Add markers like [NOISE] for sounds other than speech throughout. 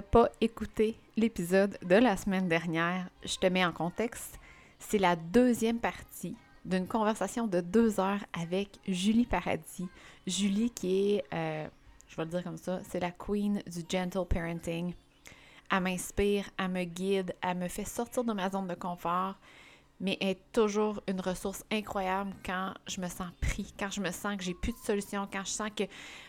pas écouté l'épisode de la semaine dernière, je te mets en contexte. C'est la deuxième partie d'une conversation de deux heures avec Julie Paradis. Julie qui est, euh, je vais le dire comme ça, c'est la queen du gentle parenting. Elle m'inspire, elle me guide, elle me fait sortir de ma zone de confort, mais est toujours une ressource incroyable quand je me sens pris, quand je me sens que j'ai plus de solution, quand je sens que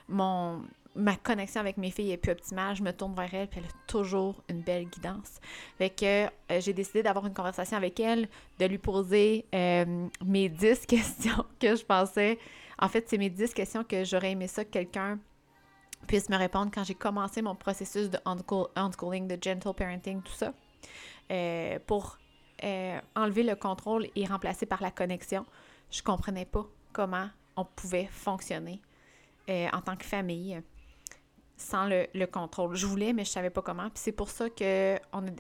mon ma connexion avec mes filles est plus optimale, je me tourne vers elle, puis elle a toujours une belle guidance. Fait euh, j'ai décidé d'avoir une conversation avec elle, de lui poser euh, mes 10 [LAUGHS] questions que je pensais. En fait, c'est mes 10 questions que j'aurais aimé ça que quelqu'un puisse me répondre quand j'ai commencé mon processus de unschooling, de gentle parenting, tout ça, euh, pour enlever le contrôle et remplacer par la connexion. Je comprenais pas comment on pouvait fonctionner en tant que famille sans le, contrôle. Je voulais, mais je savais pas comment. Puis c'est pour ça que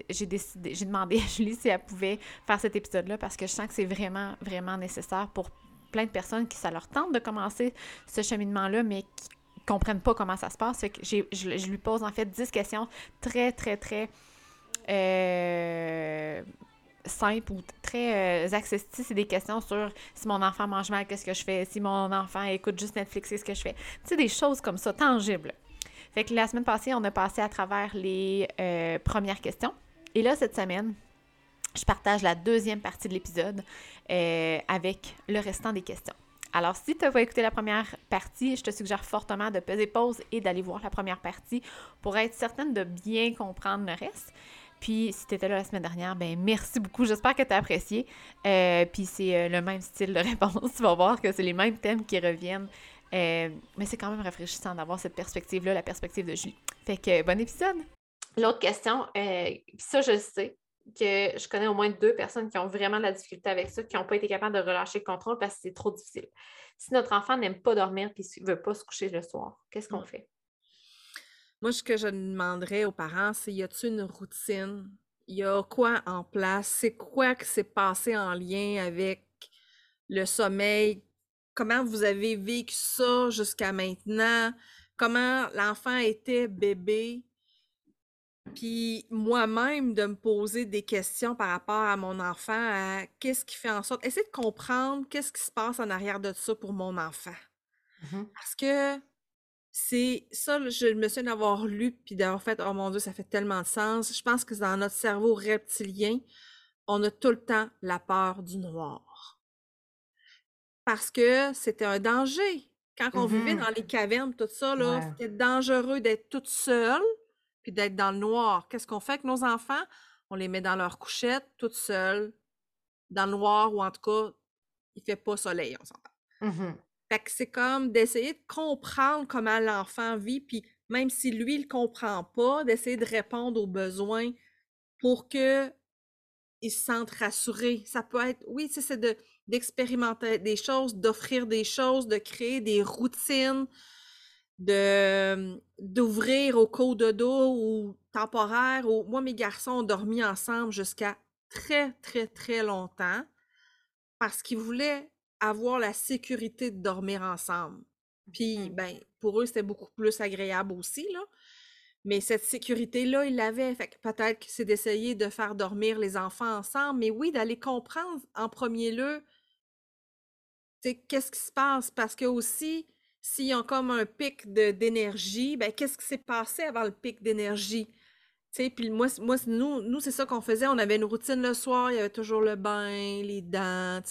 j'ai décidé, j'ai demandé [LAUGHS] à Julie si elle pouvait faire cet épisode-là parce que je sens que c'est vraiment, vraiment nécessaire pour plein de personnes qui ça leur tente de commencer ce cheminement-là, mais qui comprennent pas comment ça se passe. Fait que je, lui pose en fait 10 questions très, très, très euh, simples ou très euh, accessibles. C'est des questions sur si mon enfant mange mal, qu'est-ce que je fais? Si mon enfant écoute juste Netflix, qu'est-ce que je fais? Tu sais, des choses comme ça, tangibles. Fait que la semaine passée, on a passé à travers les euh, premières questions. Et là, cette semaine, je partage la deuxième partie de l'épisode euh, avec le restant des questions. Alors, si tu n'as pas écouté la première partie, je te suggère fortement de peser pause et d'aller voir la première partie pour être certaine de bien comprendre le reste. Puis, si tu étais là la semaine dernière, ben merci beaucoup. J'espère que tu as apprécié. Euh, puis, c'est le même style de [LAUGHS] réponse. tu vas voir que c'est les mêmes thèmes qui reviennent euh, mais c'est quand même rafraîchissant d'avoir cette perspective-là, la perspective de Julie. Fait que bon épisode! L'autre question, euh, ça je sais, que je connais au moins deux personnes qui ont vraiment de la difficulté avec ça, qui n'ont pas été capables de relâcher le contrôle parce que c'est trop difficile. Si notre enfant n'aime pas dormir et ne veut pas se coucher le soir, qu'est-ce qu'on fait? Moi, ce que je demanderais aux parents, c'est y a-t-il une routine? Il y a quoi en place? C'est quoi qui s'est passé en lien avec le sommeil comment vous avez vécu ça jusqu'à maintenant, comment l'enfant était bébé, puis moi-même de me poser des questions par rapport à mon enfant, à qu'est-ce qui fait en sorte, essayer de comprendre qu'est-ce qui se passe en arrière de ça pour mon enfant. Mmh Parce que c'est ça, je me souviens d'avoir lu puis d'avoir fait, oh mon Dieu, ça fait tellement de sens. Je pense que dans notre cerveau reptilien, on a tout le temps la peur du noir parce que c'était un danger. Quand on vivait mmh dans les cavernes, tout ça, là, c'était dangereux d'être toute seule puis d'être dans le noir. Qu'est-ce qu'on fait avec nos enfants? On les met dans leur couchette, toutes seules, dans le noir, ou en tout cas, il fait pas soleil, on s'entend. Mmh fait que c'est comme d'essayer de comprendre comment l'enfant vit, puis même si lui, il comprend pas, d'essayer de répondre aux besoins pour que il se sente rassuré. Ça peut être, oui, c'est de d'expérimenter des choses, d'offrir des choses, de créer des routines, de d'ouvrir au cours de dos ou temporaire. Ou... Moi, mes garçons ont dormi ensemble jusqu'à très, très, très longtemps parce qu'ils voulaient avoir la sécurité de dormir ensemble. Puis, mmh. ben, pour eux, c'était beaucoup plus agréable aussi, là. Mais cette sécurité-là, ils l'avaient. Fait peut-être que c'est d'essayer de faire dormir les enfants ensemble, mais oui, d'aller comprendre en premier lieu qu'est-ce qui se passe? Parce que aussi, s'ils ont comme un pic d'énergie, ben qu'est-ce qui s'est passé avant le pic d'énergie? Puis moi, moi nous, nous c'est ça qu'on faisait. On avait une routine le soir, il y avait toujours le bain, les dents.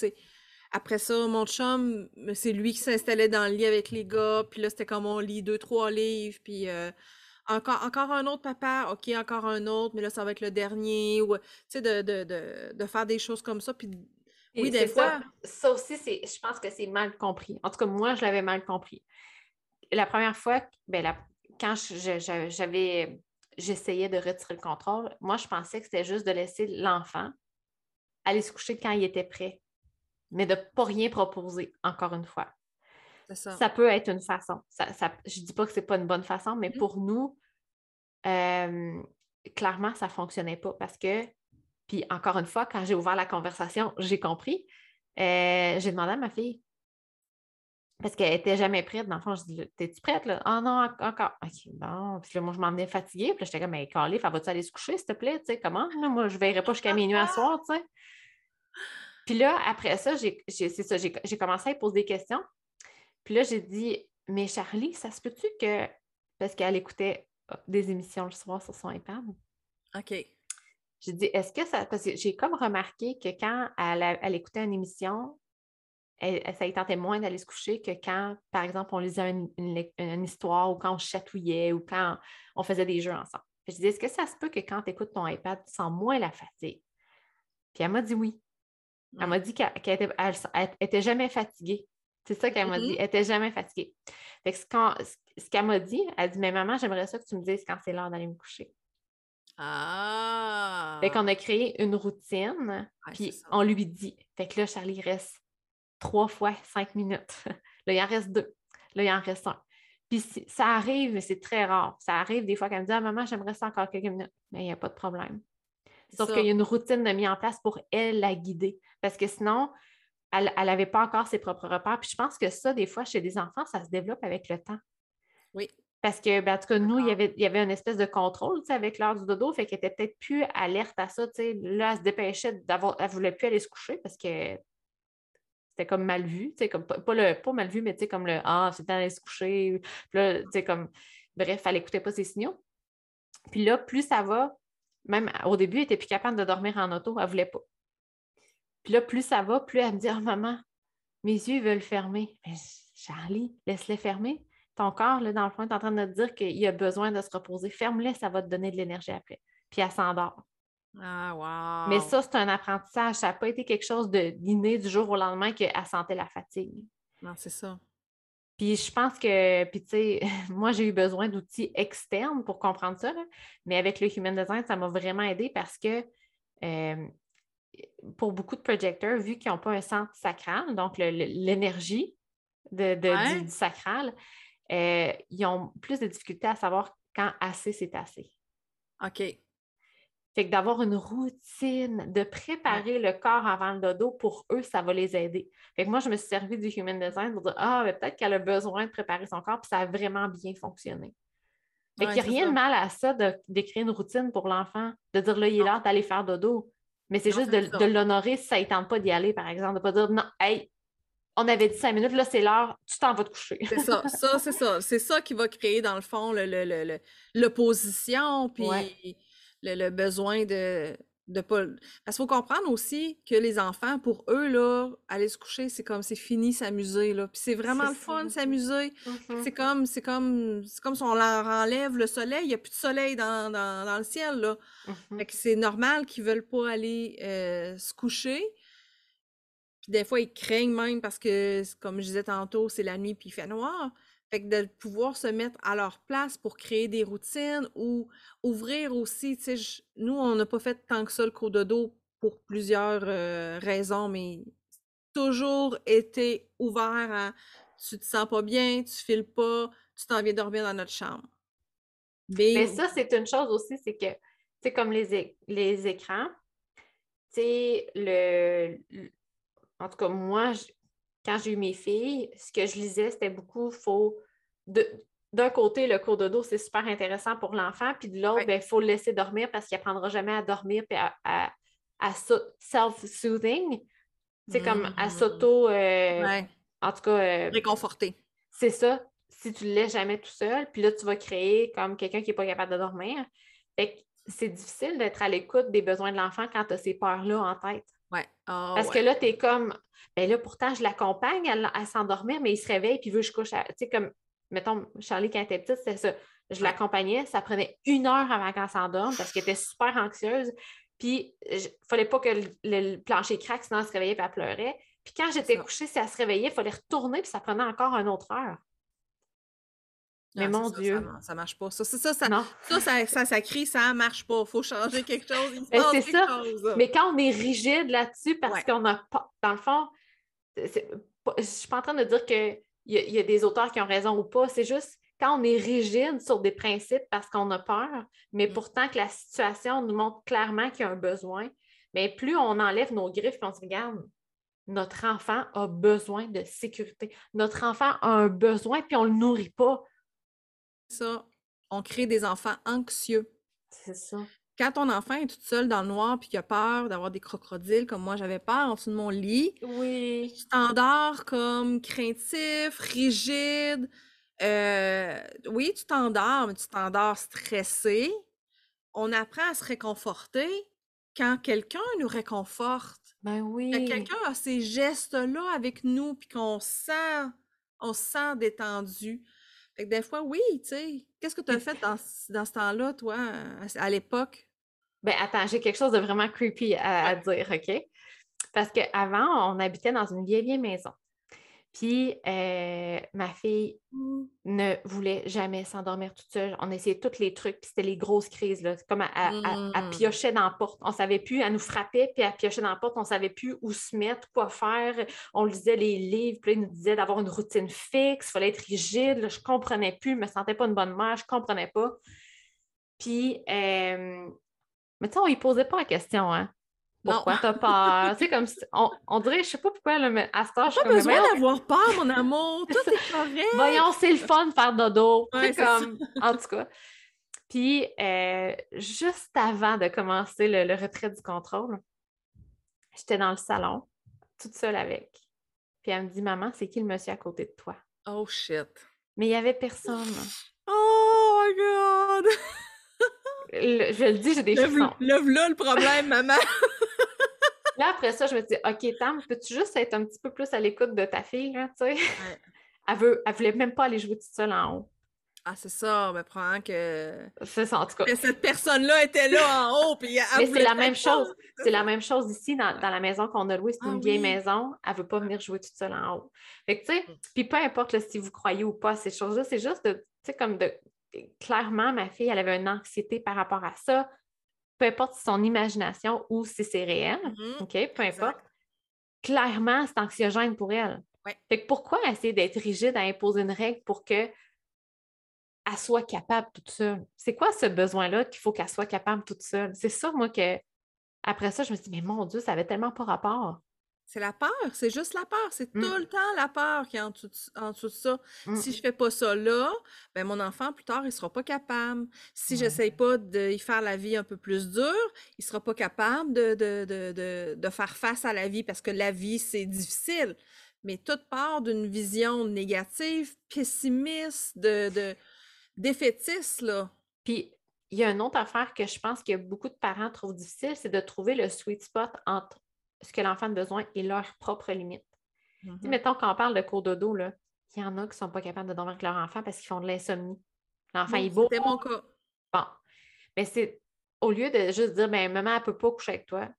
Après ça, mon chum, c'est lui qui s'installait dans le lit avec les gars. Puis là, c'était comme on lit deux, trois livres. Puis euh, encore, encore un autre papa, ok, encore un autre, mais là, ça va être le dernier. Ou, tu sais, de, de, de, de, faire des choses comme ça. Puis oui, des fois. Ça, aussi, je pense que c'est mal compris. En tout cas, moi, je l'avais mal compris. La première fois, ben, quand j'avais j'essayais de retirer le contrôle, moi, je pensais que c'était juste de laisser l'enfant aller se coucher quand il était prêt, mais de ne pas rien proposer, encore une fois. Ça. peut être une façon. Ça, je ne dis pas que ce n'est pas une bonne façon, mais mm-hmm. pour nous, euh, clairement, ça ne fonctionnait pas parce que puis encore une fois, quand j'ai ouvert la conversation, j'ai compris. Euh, j'ai demandé à ma fille parce qu'elle n'était jamais prête. Dans le fond, je dis, t'es-tu prête, là? Ah non, encore. OK, bon. Puis là, moi, je m'en venais fatiguée. Puis là, j'étais comme, mais Calif, vas-tu aller se coucher, s'il te plaît? Tu sais, comment? moi, je ne verrai pas jusqu'à [LAUGHS] minuit à soir, tu sais. Puis là, après ça, j'ai, c'est ça, j'ai, commencé à lui poser des questions. Puis là, j'ai dit, mais Charlie, ça se peut-tu que. Parce qu'elle écoutait des émissions le soir sur son iPad. OK. J'ai dit, est-ce que ça. Parce que j'ai comme remarqué que quand elle, elle écoutait une émission, ça y tentait moins d'aller se coucher que quand, par exemple, on lisait une, histoire ou quand on chatouillait ou quand on faisait des jeux ensemble. je disais, est-ce que ça se peut que quand tu écoutes ton iPad, tu sens moins la fatigue? Puis elle m'a dit oui. Elle m'a dit qu'elle n'était jamais fatiguée. C'est ça qu'elle m'a dit. Mm-hmm. Elle n'était jamais fatiguée. Fait que ce, qu'elle m'a dit, elle dit Mais maman, j'aimerais ça que tu me dises quand c'est l'heure d'aller me coucher. Ah! Fait qu'on a créé une routine, puis on lui dit. Fait que là, Charlie reste trois fois cinq minutes. [LAUGHS] là, il en reste deux. Là, il en reste un. Puis ça arrive, mais c'est très rare. Ça arrive des fois qu'elle me dit Ah, maman, j'aimerais ça encore quelques minutes. Mais il n'y a pas de problème. Sauf qu'il y a une routine de mise en place pour elle la guider. Parce que sinon, elle n'avait pas encore ses propres repères. Puis je pense que ça, des fois, chez des enfants, ça se développe avec le temps. Oui. Parce que, ben, en tout cas, nous, il y avait, il y avait une espèce de contrôle avec l'heure du dodo, fait qu'elle était peut-être plus alerte à ça. Là, elle se dépêchait d'avoir. Elle ne voulait plus aller se coucher parce que c'était comme mal vu, comme pas, le, pas mal vu, mais comme le Ah, c'est temps d'aller se coucher. Puis là, comme bref, elle n'écoutait pas ses signaux. Puis là, plus ça va, même au début, elle n'était plus capable de dormir en auto, elle ne voulait pas. Puis là, plus ça va, plus elle me dit Oh maman, mes yeux veulent fermer. Mais Charlie, laisse-les fermer. Ton corps, là, dans le fond, est en train de te dire qu'il a besoin de se reposer. Ferme-les, ça va te donner de l'énergie après. Puis elle s'endort. Ah, Mais ça, c'est un apprentissage. Ça n'a pas été quelque chose de d'inné du jour au lendemain qu'elle sentait la fatigue. Non, c'est ça. Puis je pense que, puis tu sais, [LAUGHS] moi, j'ai eu besoin d'outils externes pour comprendre ça, mais avec le Human Design, ça m'a vraiment aidé parce que euh, pour beaucoup de projecteurs, vu qu'ils n'ont pas un centre sacral, donc l'énergie de, du, sacral, euh, ils ont plus de difficultés à savoir quand assez c'est assez. OK. Fait que d'avoir une routine, de préparer le corps avant le dodo, pour eux, ça va les aider. Fait que moi, je me suis servi du Human Design pour dire Ah, peut-être qu'elle a besoin de préparer son corps, puis ça a vraiment bien fonctionné. Fait qu'il n'y a rien de mal à ça d'écrire une routine pour l'enfant, de dire là, il est l'heure d'aller faire dodo. Mais c'est juste de, l'honorer si ça ne tente pas d'y aller, par exemple, de ne pas dire non, hey, on avait dit cinq minutes, là, c'est l'heure, tu t'en vas te coucher. c'est ça, [LAUGHS] ça, c'est ça. C'est ça qui va créer, dans le fond, l'opposition, puis le, besoin de, de pas. Parce qu'il faut comprendre aussi que les enfants, pour eux, là, aller se coucher, c'est comme c'est fini s'amuser. Là. Puis c'est vraiment le fun s'amuser. Mm-hmm. C'est comme c'est comme c'est comme si on leur enlève le soleil, il n'y a plus de soleil dans, le ciel. Là. Mm-hmm. Fait que c'est normal qu'ils ne veulent pas aller euh, se coucher. Puis des fois, ils craignent même parce que, comme je disais tantôt, c'est la nuit puis il fait noir. Fait que de pouvoir se mettre à leur place pour créer des routines ou ouvrir aussi, tu sais, nous, on n'a pas fait tant que ça le cours de dos pour plusieurs euh, raisons, mais toujours été ouvert à tu te sens pas bien, tu files pas, tu t'en viens dormir dans notre chambre. Mais ça, c'est une chose aussi, c'est que, tu comme les, les écrans, tu sais, le, en tout cas, moi, quand j'ai eu mes filles, ce que je lisais, c'était beaucoup, faut d'un côté, le cours de dos, c'est super intéressant pour l'enfant, puis de l'autre, il ben, faut le laisser dormir parce qu'il n'apprendra jamais à dormir puis à, self-soothing. C'est comme à mmh. s'auto. Euh, en tout cas. Euh, Réconforter. C'est ça. Si tu ne le laisses jamais tout seul, puis là, tu vas créer comme quelqu'un qui n'est pas capable de dormir. c'est difficile d'être à l'écoute des besoins de l'enfant quand tu as ces peurs-là en tête. Ouais. Ah, parce que là, tu es comme, ben là, pourtant, je l'accompagne à, s'endormir, mais il se réveille puis veut que je couche. Tu sais, comme, mettons, Charlie, quand elle était petite, c'était ça. Je l'accompagnais, ça prenait une heure avant qu'elle s'endorme parce qu'elle était super anxieuse. Puis, il fallait pas que le, plancher craque, sinon elle se réveillait et elle pleurait. Puis, quand j'étais couchée, si elle se réveillait, il fallait retourner, puis ça prenait encore une autre heure. Mais mon Dieu. Ça, ne marche pas. Ça, ça, ça, ça, ça, ça, crie, ça marche pas. Il faut changer quelque chose. Ben, c'est ça. Mais quand on est rigide là-dessus, parce qu'on n'a pas. Dans le fond, je ne suis pas en train de dire qu'il y, y, a des auteurs qui ont raison ou pas. C'est juste quand on est rigide sur des principes parce qu'on a peur, mais mm. pourtant que la situation nous montre clairement qu'il y a un besoin, mais plus on enlève nos griffes et on se regarde, notre enfant a besoin de sécurité. Notre enfant a un besoin, puis on ne le nourrit pas. Ça, on crée des enfants anxieux. C'est ça. Quand ton enfant est tout seul dans le noir puis qu'il a peur d'avoir des crocodiles, comme moi j'avais peur en dessous de mon lit, Oui. tu t'endors comme craintif, rigide. Euh, oui, tu t'endors, mais tu t'endors stressé. On apprend à se réconforter quand quelqu'un nous réconforte. Ben Quand oui. quelqu'un a ces gestes-là avec nous, puis qu'on sent, on se sent détendu. Fait que des fois, oui, tu sais. Qu'est-ce que tu as fait dans, ce- dans ce temps-là, toi, à, à l'époque? Ben attends, j'ai quelque chose de vraiment creepy à, à dire, OK? Parce qu'avant, on habitait dans une vieille, vieille maison. Puis, euh, ma fille ne voulait jamais s'endormir toute seule. On essayait tous les trucs, puis c'était les grosses crises, là. C'est Comme elle, elle- elle- elle Mm. piochait dans la porte. On savait plus, elle nous frappait, puis elle piochait dans la porte. On savait plus où se mettre, quoi faire. On lisait les livres, puis là, il nous disait d'avoir une routine fixe, il fallait être rigide. Là, je comprenais plus, je me sentais pas une bonne mère, je comprenais pas. Puis, euh, mais tu sais, on y posait pas la question, hein. Non. Pourquoi t'as peur? tu sais, comme si- on, on dirait, je sais pas pourquoi, là, mais à ce âge, je suis Pas comme, besoin voyons, d'avoir peur, mon amour. [LAUGHS] Tout est correct. Voyons, c'est le fun de faire dodo. Tu sais, Ouais, c'est ça. comme, en tout cas. Puis, euh, juste avant de commencer le, le retrait du contrôle, j'étais dans le salon, toute seule avec. Puis elle me dit, Maman, c'est qui le monsieur à côté de toi? Oh shit. Mais il n'y avait personne. Oh my god! [LAUGHS] Le- je le dis, j'ai des Lève frissons. lève là le problème, maman. [LAUGHS] Là, après ça, je me dis, OK, Tam, peux-tu juste être un petit peu plus à l'écoute de ta fille, là, tu sais? [LAUGHS] Elle, veut, elle voulait même pas aller jouer toute seule en haut. Ah, c'est ça, mais probablement que... C'est ça, en tout cas. que cette personne-là était là en haut, puis elle Mais c'est la même chose. C'est la [LAUGHS] même chose ici dans, dans la maison qu'on a louée. C'est Ah une vieille maison. Elle ne veut pas venir jouer toute seule en haut. Fait que, tu sais, puis peu importe là, si vous croyez ou pas à ces choses-là, c'est juste de, tu sais, comme de. Clairement, ma fille, elle avait une anxiété par rapport à ça. Peu importe si c'est son imagination ou si c'est réel. Mhm. OK? Peu Exact. importe. Clairement, c'est anxiogène pour elle. Ouais. Fait que pourquoi essayer d'être rigide à imposer une règle pour que elle soit capable toute seule? C'est quoi ce besoin-là qu'il faut qu'elle soit capable toute seule? C'est ça, moi, que après ça, je me suis dit, mais mon Dieu, ça avait tellement pas rapport. C'est la peur, c'est juste la peur. C'est Mm. tout le temps la peur qui est en dessous de, en dessous de ça. Mm. Si je fais pas ça là, ben mon enfant, plus tard, il sera pas capable. Si Ouais. j'essaye pas de y faire la vie un peu plus dure, il sera pas capable de, de, de, de, de faire face à la vie parce que la vie, c'est difficile. Mais toute part d'une vision négative, pessimiste, de, de défaitiste, là. Puis, il y a une autre affaire que je pense que beaucoup de parents trouvent difficile, c'est de trouver le sweet spot entre ce que l'enfant a besoin et leurs propres limites. Sais, Mhm. mettons, quand on parle de cours de dos, là, il y en a qui ne sont pas capables de dormir avec leur enfant parce qu'ils font de l'insomnie. L'enfant est beau. C'était mon cas. Bon. Mais c'est au lieu de juste dire, ben, maman, elle ne peut pas coucher avec toi,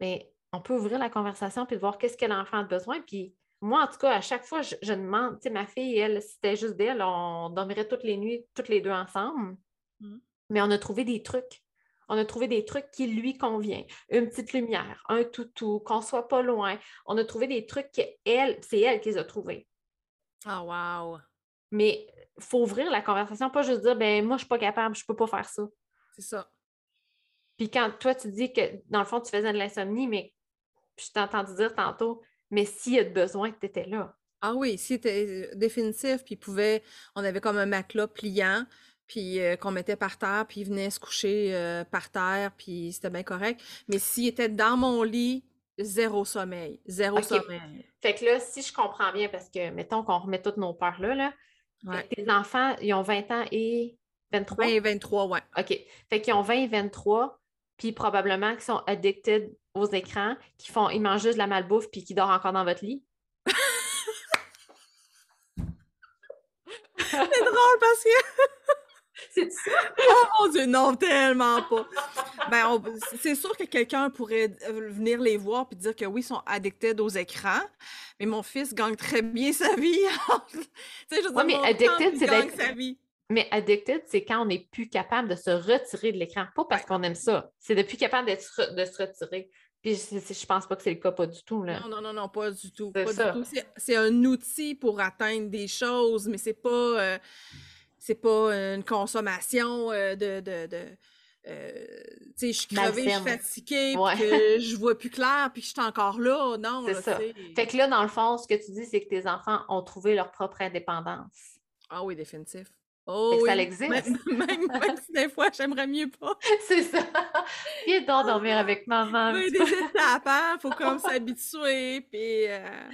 mais on peut ouvrir la conversation puis voir qu'est-ce que l'enfant a besoin. Puis moi, en tout cas, à chaque fois, je, je demande, tu sais, ma fille, elle, si c'était juste d'elle, on dormirait toutes les nuits, toutes les deux ensemble. Mhm. Mais on a trouvé des trucs. On a trouvé des trucs qui lui conviennent. Une petite lumière, un toutou, qu'on soit pas loin. On a trouvé des trucs qu'elle, c'est elle qui les a trouvés. Ah, wow. Mais il faut ouvrir la conversation, pas juste dire, ben moi, je suis pas capable, je peux pas faire ça. C'est ça. Puis quand toi, tu dis que dans le fond, tu faisais de l'insomnie, mais je t'ai entendu dire tantôt, mais s'il y a de besoin, tu étais là. Ah oui, c'était définitif, puis pouvait, on avait comme un matelas pliant, puis euh, qu'on mettait par terre, puis il venait se coucher euh, par terre, puis c'était bien correct. Mais s'il était dans mon lit, zéro sommeil, zéro sommeil. Fait que là, si je comprends bien, parce que mettons qu'on remet toutes nos peurs là, là Ouais. tes enfants, ils ont 20 ans et 23? 20 et 23, ouais. OK. Fait qu'ils ont 20 et 23, puis probablement qu'ils sont addicted aux écrans, qui font, ils mangent juste de la malbouffe, puis qui dorment encore dans votre lit. [LAUGHS] C'est drôle parce que, [LAUGHS] C'est ça? oh mon Dieu, non, tellement pas. Ben, c'est sûr que quelqu'un pourrait euh, venir les voir puis dire que oui, ils sont addicted aux écrans, mais mon fils gagne très bien sa vie. [LAUGHS] tu sais, je veux Ouais, dire, mais addicted, c'est gagne d'être- sa vie. Mais addicted, c'est quand on n'est plus capable de se retirer de l'écran. Pas parce qu'on aime ça. C'est de plus capable de se retirer. Puis je, je- pense pas que c'est le cas, pas du tout. Là. Non, non, non, non, pas du tout. C'est Pas ça. du tout. C'est- C'est un outil pour atteindre des choses, mais c'est pas, euh, c'est pas une consommation euh, de, de, de, euh, tu sais, je suis crevée, je suis fatiguée, puis Ouais. que je vois plus clair, puis que je suis encore là. Non, C'est ça. Fait que là, dans le fond, ce que tu dis, c'est que tes enfants ont trouvé leur propre indépendance. Ah oui, définitif. Oh que ça oui. existe. Même, même, même [LAUGHS] si des fois, j'aimerais mieux pas. [LAUGHS] c'est ça. Viens donc dormir avec maman. Oui, des étapes, hein? Faut [LAUGHS] comme s'habituer, puis... euh,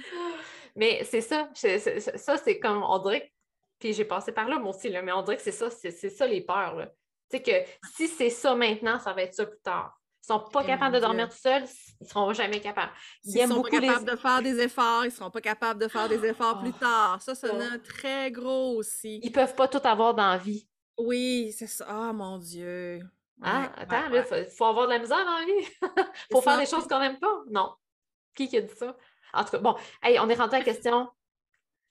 Mais c'est ça. ça, c'est comme, on dirait, que- puis j'ai passé par là, moi aussi, là, mais on dirait que c'est ça, c'est c'est ça les peurs. là. Tu sais que si c'est ça maintenant, ça va être ça plus tard. Ils sont pas Eh capables de dormir tout seuls, ils seront jamais capables. Ils aiment sont pas les... capables de faire des efforts, ils seront pas capables de faire des efforts plus Oh. tard. Ça, c'est Oh. un très gros aussi. Ils peuvent pas tout avoir dans la vie. Oui, c'est ça. Ah, mon Dieu. Ah, Ouais, attends, ouais, ouais. faut, faut avoir de la misère dans la vie. [LAUGHS] faut faire des choses qu'on n'aime pas? Non. Qui qui a dit ça? En tout cas, bon, hey, on est rentré à la question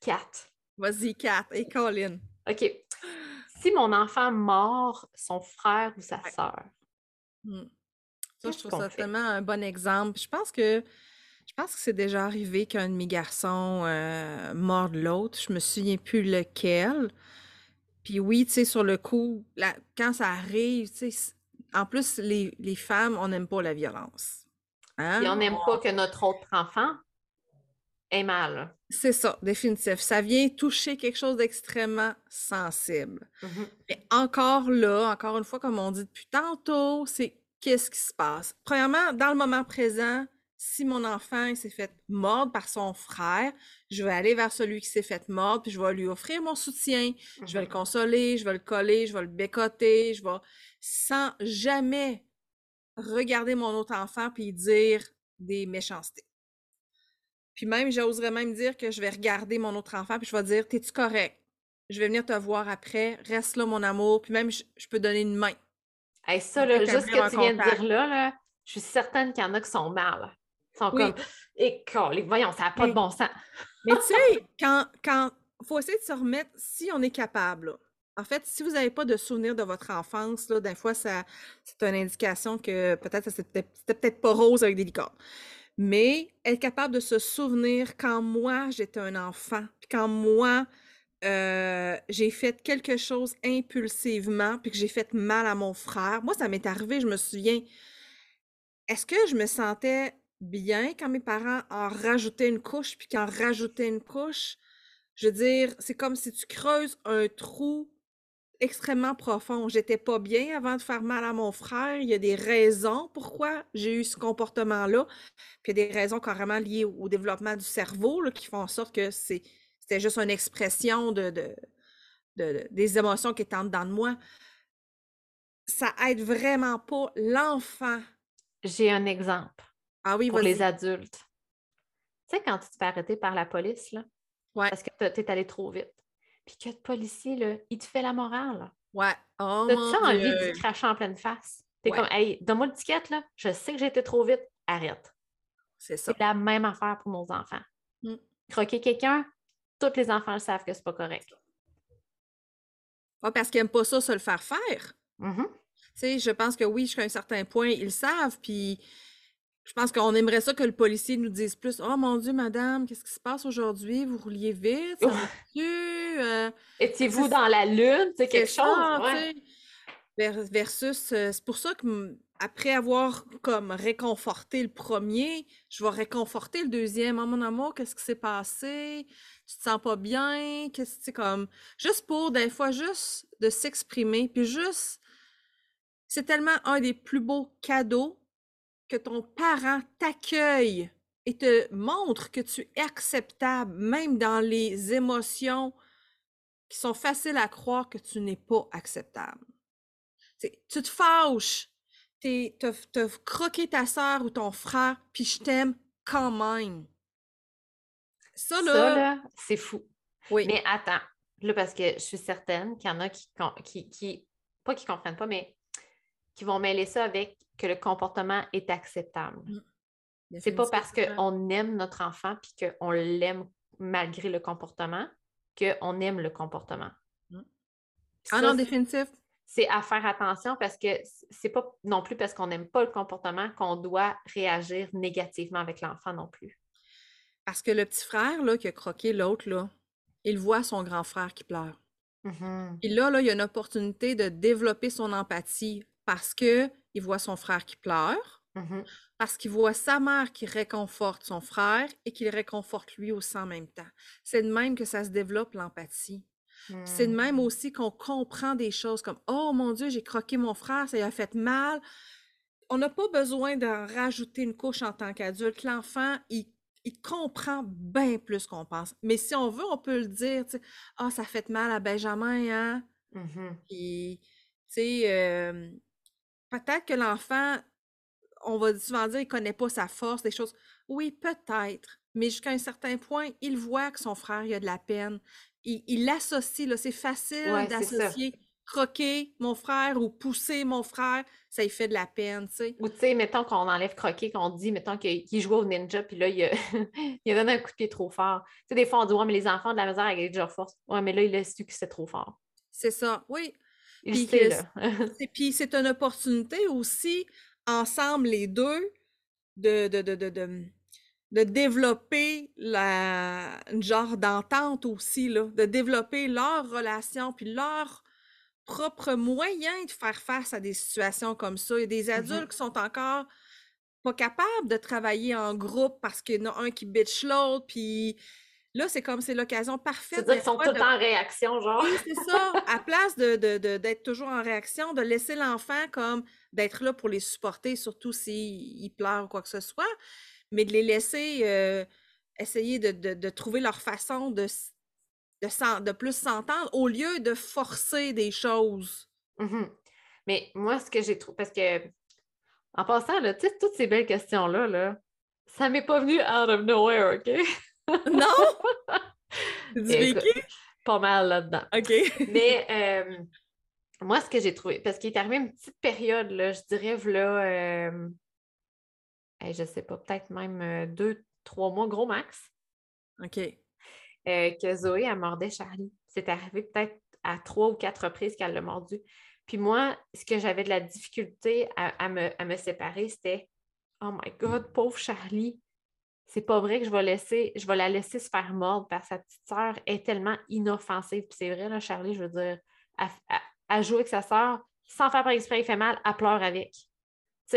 4. Vas-y, Kat et Colin. OK. Si mon enfant mord son frère ou sa Ouais. sœur, Hmm. Ça, je trouve ça fait? tellement un bon exemple. Je pense que je pense que c'est déjà arrivé qu'un de mes garçons euh, morde l'autre. Je me souviens plus lequel. Puis oui, tu sais, sur le coup, la- quand ça arrive, tu sais, en plus, les, les femmes, on n'aime pas la violence. Hein? et on n'aime pas que notre autre enfant C'est ça, définitif. Ça vient toucher quelque chose d'extrêmement sensible. Mhm. Mais encore là, encore une fois, comme on dit depuis tantôt, c'est qu'est-ce qui se passe? Premièrement, dans le moment présent, si mon enfant s'est fait mordre par son frère, je vais aller vers celui qui s'est fait mordre, puis je vais lui offrir mon soutien, je vais le Mhm. consoler, je vais le coller, je vais le bécoter, je vais sans jamais regarder mon autre enfant puis dire des méchancetés. Puis même, j'oserais même dire que je vais regarder mon autre enfant puis je vais dire T'es-tu correct? Je vais venir te voir après, reste là, mon amour, puis même, je, je peux donner une main. Hey, ça, là, juste ce que tu viens de dire là, là, je suis certaine qu'il y en a qui sont mal. Ils sont Oui. comme, et voyons, ça n'a pas de bon sens. Mais tu sais, [LAUGHS] quand, quand faut essayer de se remettre, si on est capable, là. En fait, si vous n'avez pas de souvenir de votre enfance, là, des fois, ça, c'est une indication que peut-être ça c'était peut-être pas rose avec des licornes. Mais être capable de se souvenir quand moi, j'étais un enfant, puis quand moi, euh, j'ai fait quelque chose impulsivement, puis que j'ai fait mal à mon frère. Moi, ça m'est arrivé, je me souviens. Est-ce que je me sentais bien quand mes parents en rajoutaient une couche, puis qu'en rajoutaient une couche? Je veux dire, c'est comme si tu creuses un trou extrêmement profond. J'étais pas bien avant de faire mal à mon frère. Il y a des raisons pourquoi j'ai eu ce comportement-là. Puis il y a des raisons carrément liées au au développement du cerveau là, qui font en sorte que c'est, c'était juste une expression de, de- de- de- des émotions qui étaient en dedans de moi. Ça aide vraiment pas l'enfant. J'ai un exemple Ah oui, pour vas-y. les adultes. Tu sais, quand tu te fais arrêter par la police, là, Ouais, parce que tu es allé trop vite, puis que le policier, là, il te fait la morale. ouais. Oh T'as-tu envie Dieu. de cracher en pleine face? T'es Ouais. comme, hey, donne-moi le ticket, là. Je sais que j'ai été trop vite. Arrête. C'est ça. C'est la même affaire pour nos enfants. Mm. Croquer quelqu'un, tous les enfants le savent que c'est pas correct. Pas parce qu'ils n'aiment pas ça, se le faire faire. Mhm. Tu sais, je pense que oui, jusqu'à un certain point, ils le savent, puis je pense qu'on aimerait ça que le policier nous dise plus. Oh mon Dieu, madame, qu'est-ce qui se passe aujourd'hui? Vous rouliez vite, ça? Euh, Étiez-vous dans la lune? C'est quelque chose. ça, ouais. versus, euh, c'est pour ça que après avoir comme réconforté le premier, je vais réconforter le deuxième. Oh mon amour, qu'est-ce qui s'est passé? Tu te sens pas bien? Qu'est-ce que c'est comme. Juste pour, des fois, juste de s'exprimer, puis juste. C'est tellement un des plus beaux cadeaux que ton parent t'accueille et te montre que tu es acceptable, même dans les émotions qui sont faciles à croire que tu n'es pas acceptable. T'sais, tu te fâches, t'as t'as croqué ta sœur ou ton frère, puis je t'aime quand même. Ça, là, Ça, là, c'est fou. oui, Mais attends, là, parce que je suis certaine qu'il y en a qui, qui, qui- pas qui comprennent pas, mais qui vont mêler ça avec que le comportement est acceptable. C'est pas parce qu'on aime notre enfant puis qu'on l'aime malgré le comportement qu'on aime le comportement. Mm. Ah ça, non, c'est- définitif. c'est à faire attention parce que c'est pas non plus parce qu'on n'aime pas le comportement qu'on doit réagir négativement avec l'enfant non plus. Parce que le petit frère, là, qui a croqué l'autre, là, il voit son grand frère qui pleure. Et là, là, il y a une opportunité de développer son empathie parce que il voit son frère qui pleure, Mhm. parce qu'il voit sa mère qui réconforte son frère et qu'il réconforte lui aussi en même temps. C'est de même que ça se développe l'empathie. C'est de même Mm. aussi qu'on comprend des choses comme Oh mon Dieu, j'ai croqué mon frère, ça lui a fait mal. On n'a pas besoin d'en rajouter une couche en tant qu'adulte. L'enfant, il, il comprend bien plus qu'on pense. Mais si on veut, on peut le dire, tu sais, Ah, ça fait mal à Benjamin, hein? Mhm. Puis, tu sais, euh, peut-être que l'enfant, on va souvent dire, il connaît pas sa force, des choses. Oui, peut-être. Mais jusqu'à un certain point, il voit que son frère, il a de la peine. Il l'associe, là. C'est facile Ouais, d'associer croquer mon frère ou pousser mon frère, ça lui fait de la peine, tu sais. Ou tu sais, mettons qu'on enlève croquer, qu'on dit, mettons qu'il jouait au ninja, puis là, il a, [LAUGHS] il a donné un coup de pied trop fort. Tu sais, des fois, on dit, ouais, mais les enfants de la misère avec de force. Ouais, mais là, il a su que c'est trop fort. C'est ça, oui. Puis [LAUGHS] puis c'est une opportunité aussi, ensemble les deux, de, de, de, de, de, de développer la, une genre d'entente aussi, là, de développer leur relation, puis leur propre moyen de faire face à des situations comme ça. Il y a des adultes qui sont encore pas capables de travailler en groupe parce qu'il y en a un qui bitch l'autre, puis là, c'est comme c'est l'occasion parfaite. C'est-à-dire qu'ils sont tout de- en réaction, genre. oui, c'est ça. À place de, de- de- d'être toujours en réaction, de laisser l'enfant comme d'être là pour les supporter, surtout s'ils pleurent ou quoi que ce soit, mais de les laisser euh, essayer de, de- de trouver leur façon de, de, s'en- de plus s'entendre au lieu de forcer des choses. Mhm. Mais moi, ce que j'ai trouvé, parce que en passant, là, toutes ces belles questions-là, là, ça m'est pas venu out of nowhere, OK? [LAUGHS] Non? [LAUGHS] Du Écoute, vécu? Pas mal là-dedans. OK. [LAUGHS] Mais euh, moi, ce que j'ai trouvé, parce qu'il est arrivé une petite période, là, je dirais, là, euh, hey, je sais pas, peut-être même euh, deux, trois mois, gros max, OK. euh, que Zoé a mordait Charlie. C'est arrivé peut-être à trois ou quatre reprises qu'elle l'a mordu. Puis moi, ce que j'avais de la difficulté à, à me, à me séparer, c'était Oh my God, pauvre Charlie. C'est pas vrai que je vais laisser, la laisser se faire mordre que sa petite sœur est tellement inoffensive. Puis c'est vrai, là, Charlie, je veux dire, elle, elle- elle joue avec sa sœur, sans faire par exprès, il fait mal, elle pleure avec. Tu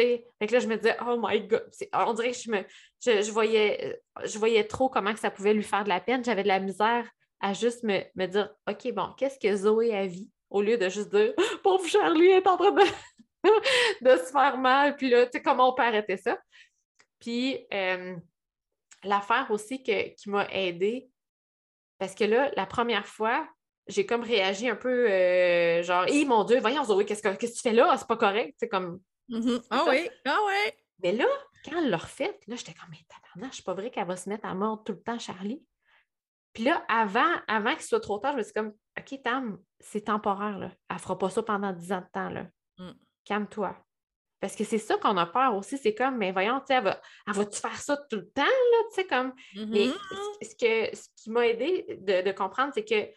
sais, fait que là, je me disais, oh my God, on dirait que je me, je, je voyais, je voyais trop comment que ça pouvait lui faire de la peine. J'avais de la misère à juste me, me dire, OK, bon, qu'est-ce que Zoé a vu? Au lieu de juste dire, [GASPS] pauvre Charlie est en train de, [LAUGHS] de se faire mal. Puis là, tu sais, comment on peut arrêter ça? Puis euh, l'affaire aussi que- qui m'a aidée, parce que là, la première fois, j'ai comme réagi un peu euh, genre, hé mon Dieu, voyons Zoé, qu'est-ce que, tu fais là? C'est pas correct. C'est comme. Ah ça. oui, ah oui. mais là, quand elle l'a refait, là, j'étais comme, mais tabarnak, c'est pas vrai qu'elle va se mettre à mordre tout le temps, Charlie. Puis là, avant, avant qu'il soit trop tard, je me suis comme, OK, Tam, c'est temporaire, là. Elle fera pas ça pendant 10 ans de temps, là. Mm. Calme-toi. Parce que c'est ça qu'on a peur aussi. C'est comme, mais voyons, tu sais, elle va, elle va-tu faire ça tout le temps, là? Tu sais, comme. Mais Mhm. ce- ce, que, ce qui m'a aidé de, de comprendre, c'est que,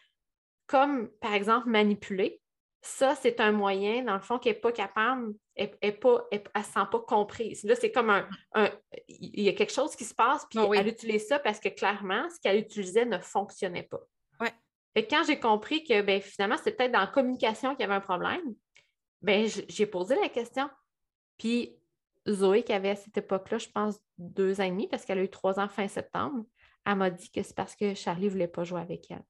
comme par exemple manipuler, ça, c'est un moyen, dans le fond, qu'elle n'est pas capable, elle ne pas, elle, elle se sent pas comprise. Là, c'est comme un, un- Il y a quelque chose qui se passe, puis Ah oui. elle utilise ça parce que clairement, ce qu'elle utilisait ne fonctionnait pas. Ouais. Fait que quand j'ai compris que ben, finalement, c'est peut-être dans la communication qu'il y avait un problème, ben, j'ai posé la question. Puis Zoé, qui avait à cette époque-là, je pense, deux ans et demi, parce qu'elle a eu trois ans fin septembre, elle m'a dit que c'est parce que Charlie ne voulait pas jouer avec elle.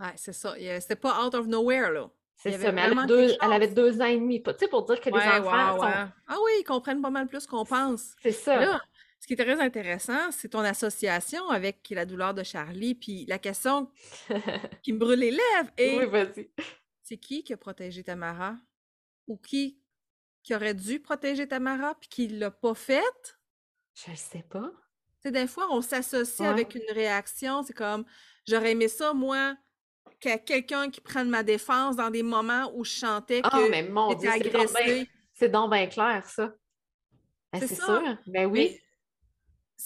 Ouais, c'est ça. C'était pas out of nowhere, là. C'est ça, mais elle, deux- elle avait deux ans et demi. Tu sais, pour dire que les enfants ouais, sont. ouais. Ah oui, ils comprennent pas mal plus qu'on pense. C'est ça. Là, ce qui est très intéressant, c'est ton association avec la douleur de Charlie. Puis la question [LAUGHS] qui me brûle les lèvres est oui, vas-y. c'est qui qui a protégé Tamara? Ou qui, qui aurait dû protéger Tamara puis qui l'a pas fait? Je ne sais pas. Tu sais, des fois, on s'associe Ouais. avec une réaction. C'est comme j'aurais aimé ça, moi, qu'il quelqu'un qui prenne ma défense dans des moments où je chantais Ah, que mais mon Dieu, c'est donc bien- c'est bien clair, ça. Ben, C'est c'est ça. sûr. Ben oui. Mais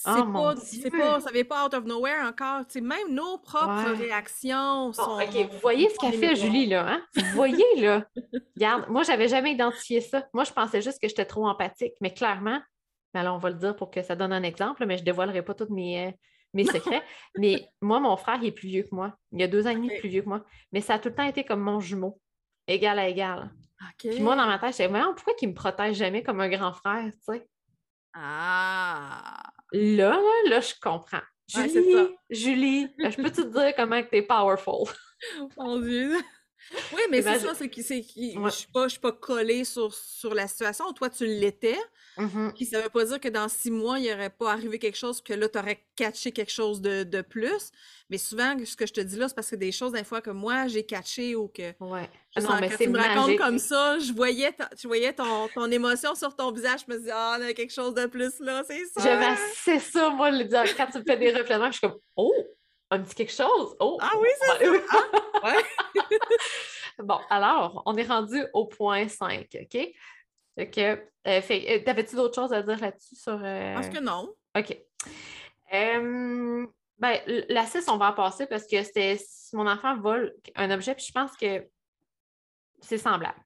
c'est Oh, mon pas, c'est pas, ça vient pas out of nowhere encore. Même nos propres Ouais. réactions Bon, sont. OK, vous voyez ce qu'a fait. Julie, là, hein? Vous voyez, là? [LAUGHS] Regarde, moi, j'avais jamais identifié ça. Moi, je pensais juste que j'étais trop empathique, mais clairement, là, on va le dire pour que ça donne un exemple, mais je dévoilerai pas tous mes, euh, mes secrets. Mais moi, mon frère, il est plus vieux que moi. Il a deux ans et demi plus vieux que moi. Mais ça a tout le temps été comme mon jumeau. égal à égal. OK. Puis moi, dans ma tête, j'étais, voyons, pourquoi il me protège jamais comme un grand frère, tu sais? Ah! Là, là, je comprends. Ouais, Julie. Julie, je peux te dire comment que t'es powerful. [LAUGHS] Mon Dieu! Oui, mais c'est Imagine- ça, c'est que c'est je je suis pas collée sur, sur la situation. Toi, tu l'étais. Puis ça veut pas dire que dans six mois, il n'y aurait pas arrivé quelque chose, que là, tu aurais catché quelque chose de, de plus. Mais souvent, ce que je te dis là, c'est parce que des choses, des fois, que moi, j'ai catché ou que. Ouais. Je Ah sens non, mais quand c'est tu me racontes comme ça, je voyais, ta- je voyais ton, ton émotion sur ton visage. Je me disais, ah, il y a quelque chose de plus là, c'est ça. Assez ça, moi, le dire. Quand tu me fais des reflets, je suis comme, oh, un petit quelque chose? Oh, Ah oui, c'est ça. Ouais. [LAUGHS] bon, alors, on est rendu au point 5, OK? Fait que, euh, fait- euh, t'avais-tu d'autres choses à dire là-dessus sur. Je pense euh, que non. OK. Euh, ben, la 6, on va en passer parce que c'était si mon enfant vole un objet, puis je pense que c'est semblable.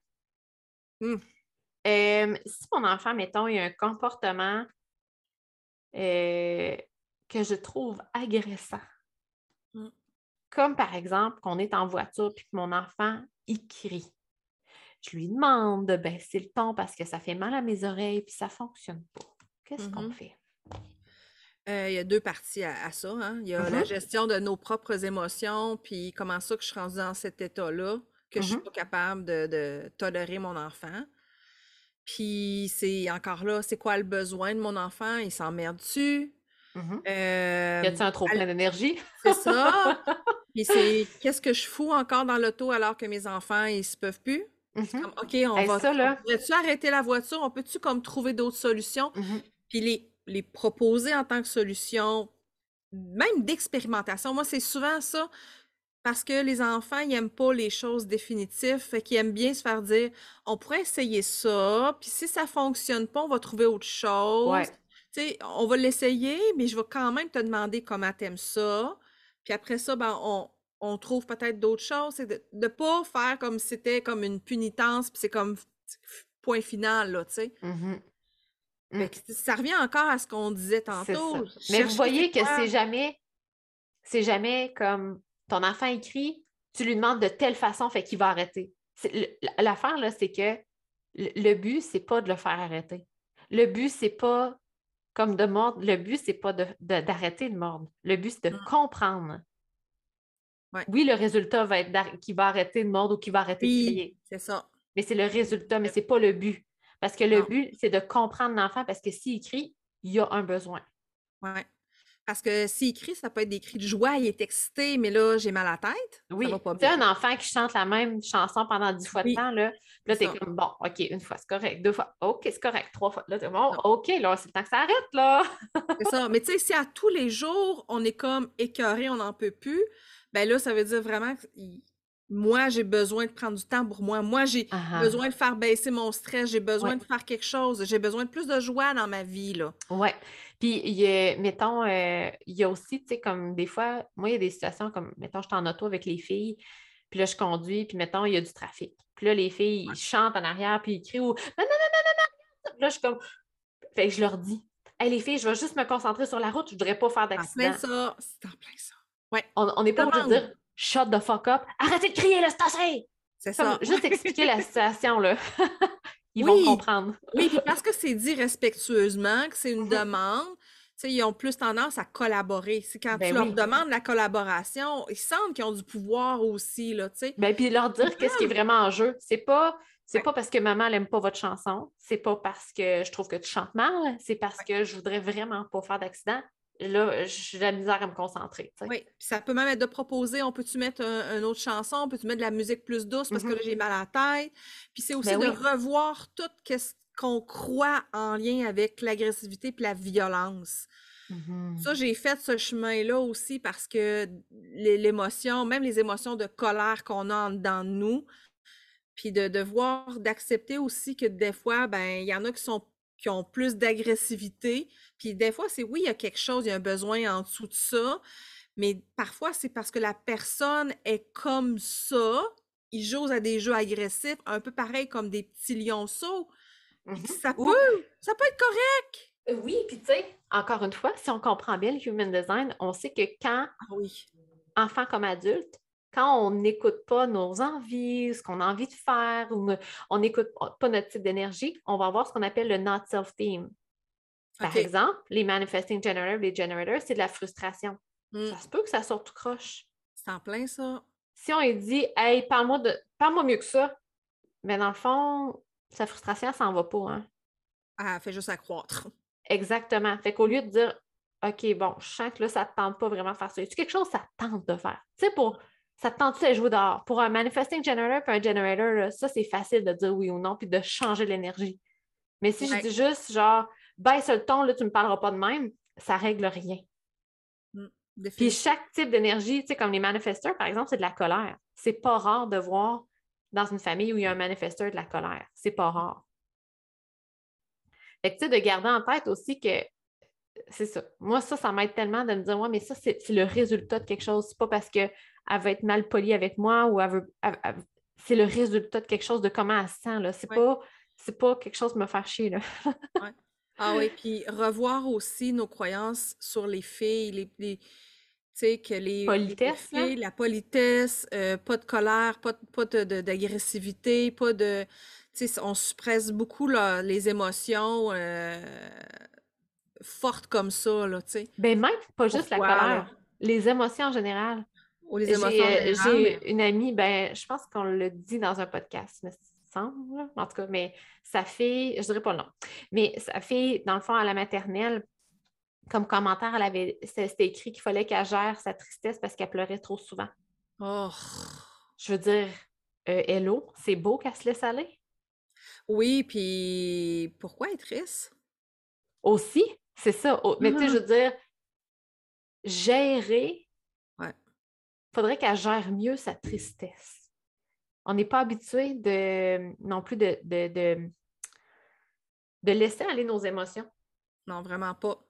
Euh, si mon enfant, mettons, il a un comportement euh, que je trouve agressant. Comme par exemple qu'on est en voiture puis que mon enfant, il crie. Je lui demande de baisser le ton parce que ça fait mal à mes oreilles puis ça ne fonctionne pas. Qu'est-ce qu'on Mhm. fait? Euh, il y a deux parties à, à ça. hein. Il y a la Mhm. gestion de nos propres émotions, puis comment ça que je suis rendue dans cet état-là, que je suis Mhm. pas capable de, de tolérer mon enfant. Puis c'est encore là, c'est quoi le besoin de mon enfant? Il s'emmerde dessus. Mhm. Euh, Y a-t-il un trop plein d'énergie? c'est ça. [LAUGHS] Puis c'est qu'est-ce que je fous encore dans l'auto alors que mes enfants, ils se peuvent plus? Mhm. Comme, OK, on Hey, va. ça, là. on pourrait-tu arrêter la voiture? On peut-tu comme trouver d'autres solutions? Mhm. puis les, les proposer en tant que solution, même d'expérimentation. Moi, c'est souvent ça, parce que les enfants, ils n'aiment pas les choses définitives, fait qu'ils aiment bien se faire dire, on pourrait essayer ça, puis si ça fonctionne pas, on va trouver autre chose. Ouais. Tu sais, on va l'essayer, mais je vais quand même te demander comment t'aimes ça. Puis après ça, ben, on, on trouve peut-être d'autres choses. C'est de ne pas faire comme si c'était comme une punitance, puis c'est comme point final, là, tu sais. Mhm. Fait que ça revient encore à ce qu'on disait tantôt. Mais vous voyez que c'est jamais, c'est jamais comme ton enfant écrit, tu lui demandes de telle façon, fait qu'il va arrêter. L'affaire, là, c'est que le, le but, c'est pas de le faire arrêter. Le but, c'est pas comme de mordre. Le but, c'est pas de- de- d'arrêter de, mordre. Le but, c'est de Mm. comprendre. Ouais. Oui, le résultat va être qu'il va arrêter de mordre ou qu'il va arrêter de Oui, crier. c'est ça. Mais c'est le résultat, mais c'est pas le but. Parce que le Non. but, c'est de comprendre l'enfant parce que s'il crie, il y a un besoin. Ouais. Parce que s'il crie, ça peut être des cris de joie, il est excité, mais là, j'ai mal à la tête. Oui, Ça va pas tu un enfant qui chante la même chanson pendant dix fois de Oui, temps, là, là, c'est t'es comme, bon, OK, une fois, c'est correct, deux fois, OK, c'est correct, trois fois, là, t'es bon, Non. OK, là, c'est le temps que ça arrête, là. C'est ça. Mais tu sais, si à tous les jours, on est comme écœuré, on n'en peut plus, ben là, ça veut dire vraiment que moi, j'ai besoin de prendre du temps pour moi. Moi, j'ai Ah, besoin de faire baisser mon stress, j'ai besoin Ouais. de faire quelque chose, j'ai besoin de plus de joie dans ma vie, là. Ouais. Puis, il y a, mettons, euh, il y a aussi, tu sais, comme des fois, moi, il y a des situations comme, mettons, je suis en auto avec les filles, puis là, je conduis, puis mettons, il y a du trafic. Puis là, les filles, ils chantent en arrière, puis ils crient ou non, non, non, non, non, non. Puis là, je suis comme, fait que je leur dis, hey, les filles, je vais juste me concentrer sur la route, je voudrais pas faire plein d'accident. ça, c'est en plein ça. On on n'est pas obligé de dire shut the fuck up, arrêtez de crier, tasser! C'est Comme ça. juste expliquer la [LAUGHS] situation, là. [LAUGHS] Ils Oui. vont comprendre. [LAUGHS] Oui, puis parce que c'est dit respectueusement, que c'est une Mhm. demande, ils ont plus tendance à collaborer. C'est quand Ben tu leur oui. demandes la collaboration, ils sentent qu'ils ont du pouvoir aussi, là, tu sais. Ben, puis leur dire qu'est-ce qui est vraiment en jeu. C'est pas, c'est Ouais. pas parce que maman n'aime pas votre chanson, c'est pas parce que je trouve que tu chantes mal, c'est parce que je voudrais vraiment pas faire d'accident. Là, j'ai de la misère à me concentrer. tu sais. Oui, ça peut même être de proposer, on peut-tu mettre un- une autre chanson, on peut-tu mettre de la musique plus douce parce que là, j'ai mal à la tête. Puis c'est aussi Ben de oui. revoir tout ce qu'on croit en lien avec l'agressivité puis la violence. Mhm. Ça, j'ai fait ce chemin-là aussi parce que l'é- l'émotion, même les émotions de colère qu'on a en dedans de nous, puis de, de voir, d'accepter aussi que des fois, ben, il y en a qui sont qui ont plus d'agressivité. Puis des fois, c'est oui, il y a quelque chose, il y a un besoin en dessous de ça, mais parfois, c'est parce que la personne est comme ça. Ils jouent à des jeux agressifs, un peu pareil comme des petits lionceaux. Mhm. Ça peut, ça peut être correct. Euh, Oui, puis tu sais, encore une fois, si on comprend bien le human design, on sait que quand, Ah oui. enfant comme adulte, quand on n'écoute pas nos envies, ce qu'on a envie de faire, ou on n'écoute pas notre type d'énergie, on va avoir ce qu'on appelle le not self-theme. Par exemple, les manifesting generators, les generators, c'est de la frustration. Hmm. Ça se peut que ça sorte tout croche. C'est en plein ça. Si on lui dit Hey, parle-moi de parle-moi mieux que ça, mais dans le fond, sa frustration, ça s'en va pas, hein? Ah, elle fait juste accroître. Exactement. Fait qu'au lieu de dire OK, bon, je sens que là, ça ne tente pas vraiment de faire ça. C'est quelque chose que ça tente de faire? Tu sais, pour ça te tente de jouer dehors? Pour un manifesting generator et un generator, ça, c'est facile de dire oui ou non puis de changer l'énergie. Mais si je dis juste genre baisse le ton, là, tu ne me parleras pas de même, ça ne règle rien. Mmh, puis chaque type d'énergie, tu sais, comme les manifesteurs, par exemple, c'est de la colère. C'est pas rare de voir dans une famille où il y a un manifesteur de la colère. C'est pas rare. Fait que, tu sais, de garder en tête aussi que c'est ça. Moi, ça, ça m'aide tellement de me dire, ouais, mais ça, c'est le résultat de quelque chose. C'est pas parce qu'elle va être mal polie avec moi ou elle veut. c'est le résultat de quelque chose, de comment elle se sent. Là. C'est, pas, c'est pas quelque chose de me faire chier. Là. [LAUGHS] Ah oui, puis revoir aussi nos croyances sur les filles, les, sais, que les, politesse, filles, la politesse, euh, pas de colère, pas, pas d'agressivité, pas de. Tu sais, on suppresse beaucoup les émotions. Euh, forte comme ça, là, tu sais. Ben même, pas juste la colère, les émotions en général. Ou les émotions J'ai euh, une amie, ben, je pense qu'on le dit dans un podcast, mais semble, en tout cas, mais ça fait, je dirais pas non, mais ça fait, dans le fond, à la maternelle, comme commentaire, elle avait, c'était écrit qu'il fallait qu'elle gère sa tristesse parce qu'elle pleurait trop souvent. Oh. Je veux dire, euh, hello, c'est beau qu'elle se laisse aller. Oui, puis pourquoi être triste? Aussi, c'est ça. Mais tu sais, je veux dire, gérer, faudrait qu'elle gère mieux sa tristesse. On n'est pas habitué de non plus de, de, de, laisser aller nos émotions. Non, vraiment pas.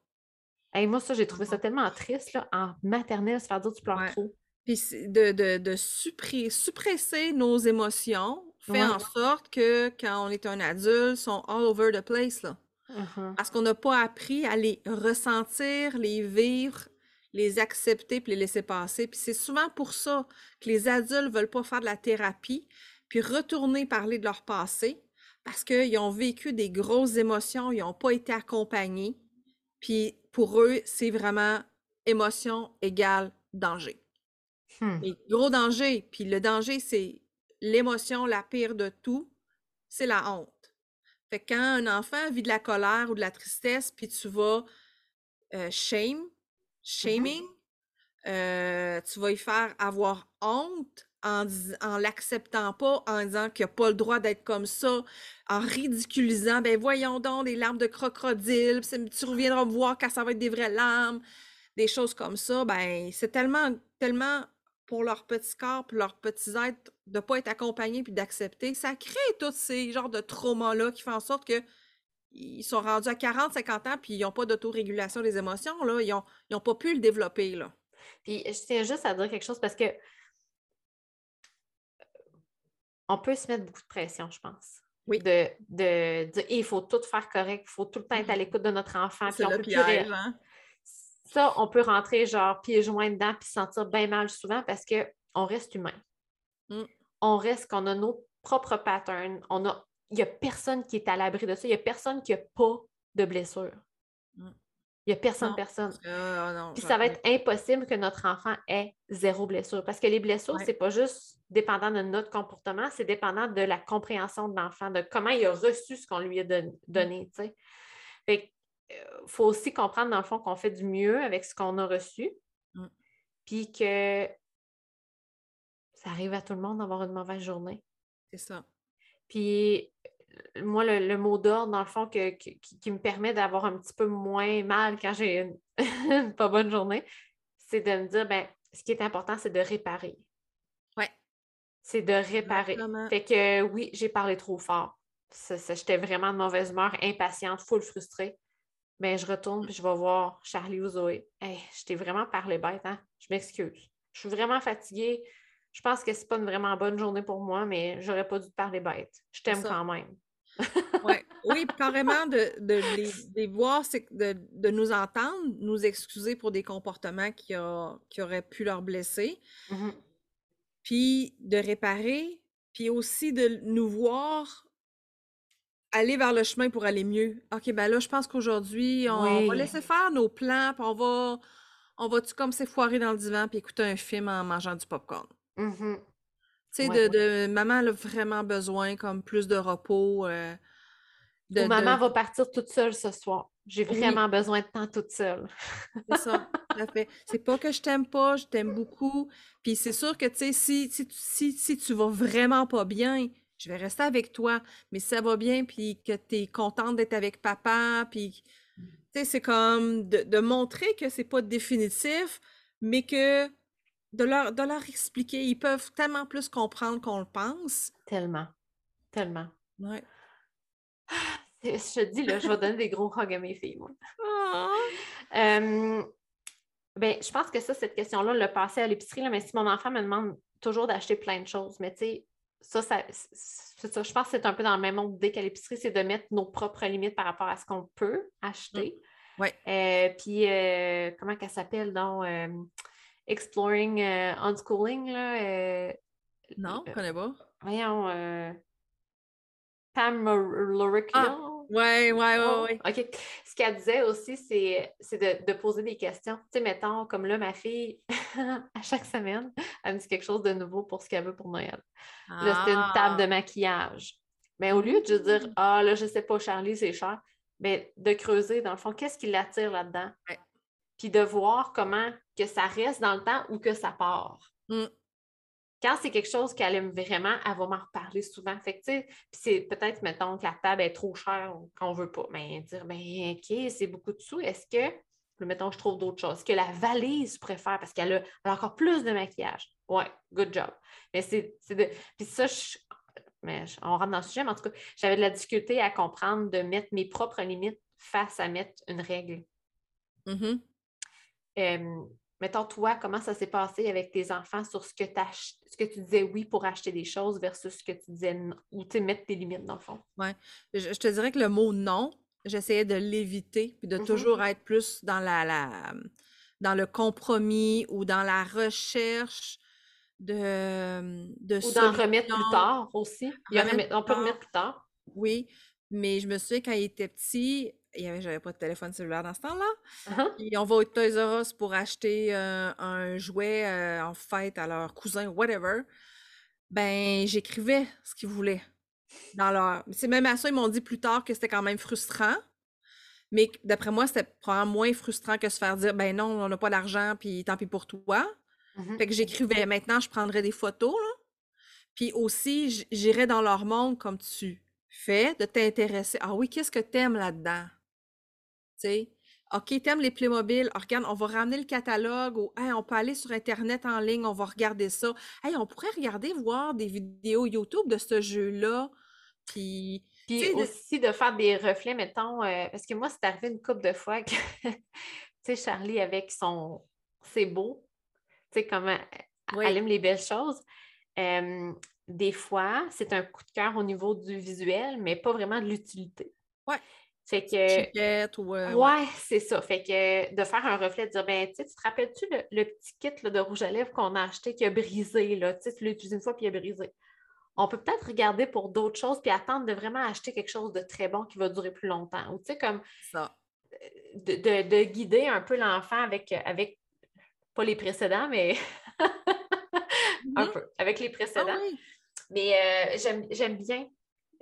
Et moi, ça, j'ai trouvé ça tellement triste, là, en maternelle, se faire dire tu pleures trop. Puis de, de, de suppresser nos émotions fait en sorte que quand on est un adulte, sont all over the place, là. Uh-huh. Parce qu'on n'a pas appris à les ressentir, les vivre, les accepter puis les laisser passer. Puis c'est souvent pour ça que les adultes ne veulent pas faire de la thérapie puis retourner parler de leur passé parce qu'ils ont vécu des grosses émotions, ils n'ont pas été accompagnés. Puis pour eux, c'est vraiment émotion égale danger. Hmm. Et gros danger. Puis le danger, c'est l'émotion la pire de tout, c'est la honte. Fait quand un enfant vit de la colère ou de la tristesse, puis tu vas euh, shame, shaming, euh, tu vas y faire avoir honte en, en l'acceptant pas, en disant qu'il n'a pas le droit d'être comme ça, en ridiculisant, ben voyons donc, des larmes de crocodile, tu reviendras me voir quand ça va être des vraies larmes, des choses comme ça, ben c'est tellement, tellement pour leur petit corps, pour leurs petits êtres, de ne pas être accompagnés puis d'accepter, ça crée tous ces genres de traumas-là qui font en sorte que ils sont rendus à 40, 50 ans puis ils n'ont pas d'autorégulation des émotions, là. Ils n'ont pas pu le développer, là. Puis je tiens juste à dire quelque chose parce que on peut se mettre beaucoup de pression, je pense. Oui. De, dire il faut tout faire correct, il faut tout le temps être à mmh l'écoute de notre enfant. Puis on peut piège, hein? ça, on peut rentrer genre pieds joints dedans puis se sentir bien mal souvent parce qu'on reste humain. Mm. On reste qu'on a nos propres patterns. On a, il n'y a personne qui est à l'abri de ça. Il n'y a personne qui n'a pas de blessure. Mm. Il n'y a personne, personne. Ah, puis ça va être impossible que notre enfant ait zéro blessure. Parce que les blessures, ce c'est pas juste dépendant de notre comportement, c'est dépendant de la compréhension de l'enfant, de comment il a reçu ce qu'on lui a donné. Fait il euh, faut aussi comprendre, dans le fond, qu'on fait du mieux avec ce qu'on a reçu. Mm. Puis que ça arrive à tout le monde d'avoir une mauvaise journée. C'est ça. Puis moi, le, mot d'ordre, dans le fond, qui, me permet d'avoir un petit peu moins mal quand j'ai une, [LAUGHS] pas bonne journée, c'est de me dire, ben, ce qui est important, c'est de réparer. Ouais. C'est de réparer. Fait que oui, j'ai parlé trop fort. J'étais vraiment de mauvaise humeur, impatiente, full frustrée. Mais ben, je retourne et je vais voir Charlie ou Zoé. Hey, je t'ai vraiment parlé bête, hein? Je m'excuse. Je suis vraiment fatiguée. Je pense que c'est pas une vraiment bonne journée pour moi, mais j'aurais pas dû te parler bête. Je t'aime quand même. [LAUGHS] ouais. Oui, carrément de, de, les, voir, c'est de, de, nous entendre, nous excuser pour des comportements qui, a, qui auraient pu leur blesser. Mm-hmm. puis de réparer, puis aussi de nous voir aller vers le chemin pour aller mieux. OK, ben là, je pense qu'aujourd'hui, on va laisser faire nos plans, puis on va, on va-tu comme s'effoirer dans le divan, puis écouter un film en mangeant du popcorn? Mmh tu sais, de, maman a vraiment besoin comme plus de repos. Euh, Ou maman va partir toute seule ce soir. J'ai vraiment besoin de temps toute seule. c'est ça, C'est pas que je t'aime pas, je t'aime beaucoup. Puis c'est sûr que, tu sais, si, si, si, si, tu vas vraiment pas bien, je vais rester avec toi. Mais si ça va bien, puis que tu es contente d'être avec papa, puis, tu sais, c'est comme de, de, montrer que c'est pas définitif, mais que de leur, de leur expliquer, ils peuvent tellement plus comprendre qu'on le pense. Tellement, tellement. Ouais. Je te dis, là, je vais donner des gros hugs à mes filles, moi. Ah! ben, je pense que ça, cette question-là, le passer à l'épicerie, mais si mon enfant me demande toujours d'acheter plein de choses, mais tu sais, ça, ça, ça, je pense que c'est un peu dans le même monde dès qu'à l'épicerie, c'est de mettre nos propres limites par rapport à ce qu'on peut acheter. Mmh. Ouais. Euh, puis, euh, comment qu'elle s'appelle, donc, euh, Exploring Unschooling, là. non, je connais pas. Voyons, Pam Lorica. Ah! Ouais, ouais, ouais, OK. Ce qu'elle disait aussi, c'est de, poser des questions. Tu sais, mettons, comme là, ma fille, [LAUGHS] à chaque semaine, elle me dit quelque chose de nouveau pour ce qu'elle veut pour Noël. Là, c'était une table de ah! maquillage. Mais au lieu de dire, mmh. ah, là, je sais pas, Charlie, c'est cher, mais de creuser, dans le fond, qu'est-ce qui l'attire là-dedans? Puis de voir comment que ça reste dans le temps ou que ça part. Mmh quand c'est quelque chose qu'elle aime vraiment, elle va m'en reparler souvent. Fait que, puis c'est peut-être, mettons, que la table est trop chère qu'on ne veut pas. Mais dire, ben, OK, c'est beaucoup de sous. Est-ce que, mettons, je trouve d'autres choses? Est-ce que la valise préfère? Parce qu'elle a, encore plus de maquillage? Ouais, good job. Mais c'est de. Puis ça, mais on rentre dans le sujet, mais en tout cas, j'avais de la difficulté à comprendre de mettre mes propres limites face à mettre une règle. Mm Mettons, toi, comment ça s'est passé avec tes enfants sur ce que, ce que tu disais oui pour acheter des choses versus ce que tu disais non, ou tu mettre tes limites dans le fond? Oui. Je, te dirais que le mot non, j'essayais de l'éviter puis de mm-hmm. toujours être plus dans la, la, dans le compromis ou dans la recherche de, de Ou d'en remettre plus tard aussi. on peut remettre plus tard. Oui, mais je me souviens quand il était petit, il y avait, j'avais pas de téléphone cellulaire dans ce temps-là. Uh-huh. on va au Toys R Us pour acheter euh, un jouet euh, en fête à leur cousin, whatever. Ben, j'écrivais ce qu'ils voulaient dans leur. C'est même à ça, ils m'ont dit plus tard que c'était quand même frustrant. Mais d'après moi, c'était probablement moins frustrant que se faire dire ben non, on n'a pas d'argent, puis tant pis pour toi. Mm-hmm. Fait que j'écrivais maintenant, je prendrais des photos, là. Puis aussi, j'irais dans leur monde comme tu fais, de t'intéresser. Ah oui, qu'est-ce que t'aimes là-dedans? OK, t'aimes les Playmobil, oh, regarde, on va ramener le catalogue ou on peut aller sur Internet en ligne, on va regarder ça. Hey, on pourrait regarder, voir des vidéos YouTube de ce jeu-là. Puis, Puis aussi de... faire des reflets, mettons, euh, parce que moi, c'est arrivé une couple de fois que, [LAUGHS] tu sais, Charlie avec son c'est beau, tu sais, comment elle aime les belles choses. des fois, c'est un coup de cœur au niveau du visuel, mais pas vraiment de l'utilité. Ouais. Fait que. ou. Euh, ouais, c'est ça. Fait que de faire un reflet, de dire, ben, tu te rappelles-tu le, petit kit de rouge à lèvres qu'on a acheté qui a brisé, là? Tu l'as utilisé une fois puis il a brisé. On peut peut-être regarder pour d'autres choses puis attendre de vraiment acheter quelque chose de très bon qui va durer plus longtemps. Ou, tu sais, comme. Ça. De, guider un peu l'enfant avec, avec, pas les précédents, mais. [LAUGHS] un mm-hmm. peu, avec les précédents. Ah mais euh, j'aime bien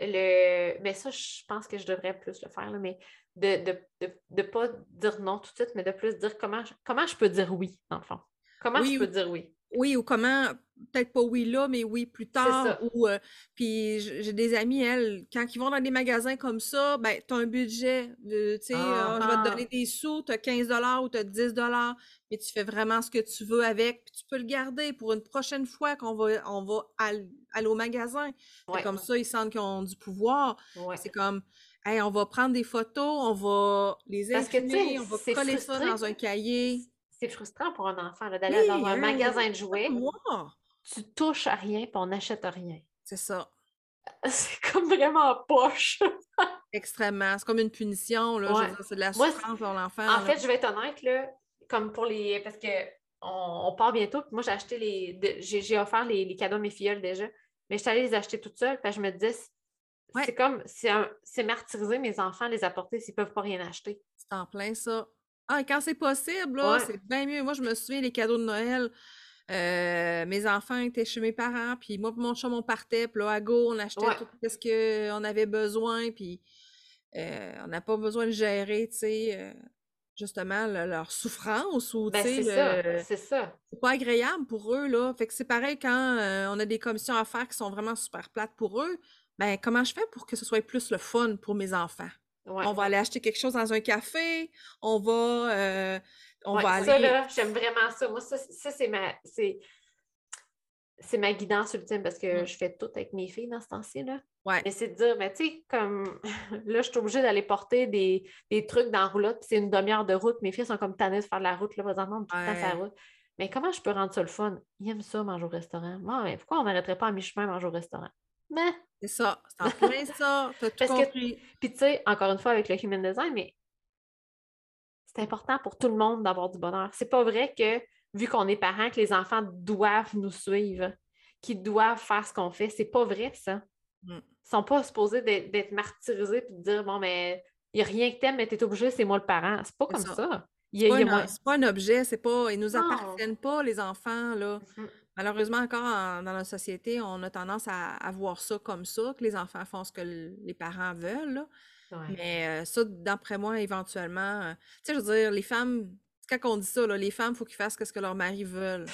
le... Mais ça, je pense que je devrais plus le faire, mais de ne de, de, pas dire non tout de suite, mais de plus dire comment je, comment je peux dire oui, dans le fond. Comment je peux dire oui? Oui, ou comment, peut-être pas oui là, mais oui plus tard. Ou, euh, puis j'ai des amis, elles, quand ils vont dans des magasins comme ça, ben, tu as un budget. tu sais, euh, je vais te donner des sous, tu as 15 ou tu as 10 mais tu fais vraiment ce que tu veux avec, puis tu peux le garder pour une prochaine fois qu'on va, on va aller, au magasin. Comme ça, ils sentent qu'ils ont du pouvoir. C'est comme, hey, on va prendre des photos, on va les imprimer, on va coller ça dans un cahier c'est frustrant pour un enfant d'aller dans un hein, magasin de jouets. Tu touches à rien et on n'achète rien. C'est ça. [LAUGHS] C'est comme vraiment poche. [LAUGHS] Extrêmement. C'est comme une punition. Là. C'est de la souffrance pour l'enfant. En fait, je vais être honnête, là, comme pour les. Parce que on, on part bientôt. Puis moi, j'ai acheté les. J'ai offert les, les cadeaux à mes filleuls déjà. Mais je suis allée les acheter toute seule. Puis je me disais, c'est Ouais. c'est comme. C'est martyriser mes enfants, les apporter s'ils ne peuvent pas rien acheter. C'est en plein ça. Ah, et quand c'est possible, là, Ouais. c'est bien mieux. Moi, je me souviens, les cadeaux de Noël, euh, mes enfants étaient chez mes parents, puis moi et mon chum, on partait, puis là, à go, on achetait Ouais. tout ce qu'on avait besoin, puis euh, on n'a pas besoin de gérer, tu sais, euh, justement, le- leur souffrance ou, tu Ben, sais, c'est ça. C'est ça. c'est pas agréable pour eux, là. Fait que c'est pareil quand on a des commissions à faire qui sont vraiment super plates pour eux. Ben, comment je fais pour que ce soit plus le fun pour mes enfants? Ouais. On va aller acheter quelque chose dans un café, on va, on Ouais, va aller. Ça, là, j'aime vraiment ça. Moi, ça, c'est- ça, c'est ma. C'est... Ma guidance ultime parce que Mm. je fais tout avec mes filles dans ce temps-ci. Là. Ouais. Mais c'est de dire, mais tu sais, comme [LAUGHS] là, je suis obligée d'aller porter des, des trucs dans la roulotte, puis c'est une demi-heure de route. Mes filles sont comme tannées de faire de la route, là, présentement, tout le temps sur la route. Mais comment je peux rendre ça le fun? Ils aiment ça, manger au restaurant. Moi, mais pourquoi on n'arrêterait pas à mi-chemin manger au restaurant? Mais, C'est ça, c'est en plein ça, t'as [LAUGHS] tout Parce que- compris. puis tu sais, encore une fois, avec le human design, mais c'est important pour tout le monde d'avoir du bonheur. C'est pas vrai que, vu qu'on est parents, que les enfants doivent nous suivre, qu'ils doivent faire ce qu'on fait. C'est pas vrai, ça. Mm. Ils sont pas supposés d'être martyrisés et de dire, bon, mais il n'y a rien que t'aimes, mais t'es obligé, c'est moi le parent. C'est pas comme ça. ça. C'est a- pas, moins- pas un objet, c'est pas. Ils nous Non. appartiennent pas, les enfants, là. Malheureusement, encore en- dans la société, on a tendance à, à voir ça comme ça, que les enfants font ce que les parents veulent, là. Ouais. Mais euh, ça, d'après moi, éventuellement, euh, tu sais, je veux dire, les femmes, quand on dit ça, là, les femmes, il faut qu'ils fassent ce que leurs maris veulent.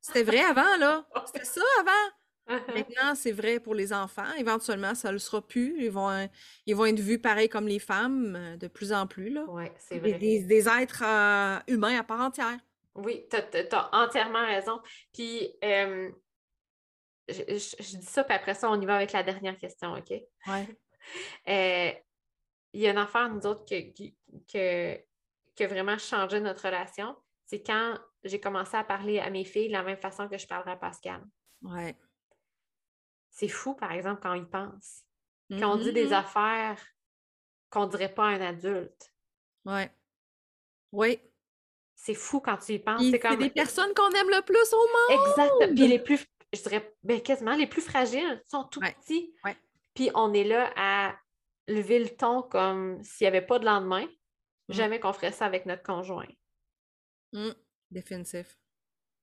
C'était vrai avant, là. C'était ça avant. [LAUGHS] Maintenant, c'est vrai pour les enfants. Éventuellement, ça ne le sera plus. Ils vont, euh, ils vont être vus pareil comme les femmes de plus en plus, là. Oui, c'est vrai. des- des êtres euh, humains à part entière. Oui, tu as, entièrement raison. Puis, je, je- je dis ça, puis après ça, on y va avec la dernière question, OK? [LAUGHS] Euh, il y a une affaire, nous autres, que, qui- que, vraiment changé notre relation. C'est quand j'ai commencé à parler à mes filles de la même façon que je parlerais à Pascal. Ouais. C'est fou, par exemple, quand ils pensent. Quand on dit des Mhm. affaires qu'on ne dirait pas à un adulte. Ouais. Oui. C'est fou quand tu y penses. C'est C'est comme... des personnes qu'on aime le plus au monde. Exact. Puis les plus, je dirais, ben, quasiment les plus fragiles sont tout Ouais. petits. Ouais. Puis on est là à lever le ton comme s'il n'y avait pas de lendemain. Mm. Jamais qu'on ferait ça avec notre conjoint. Mm. Définitif.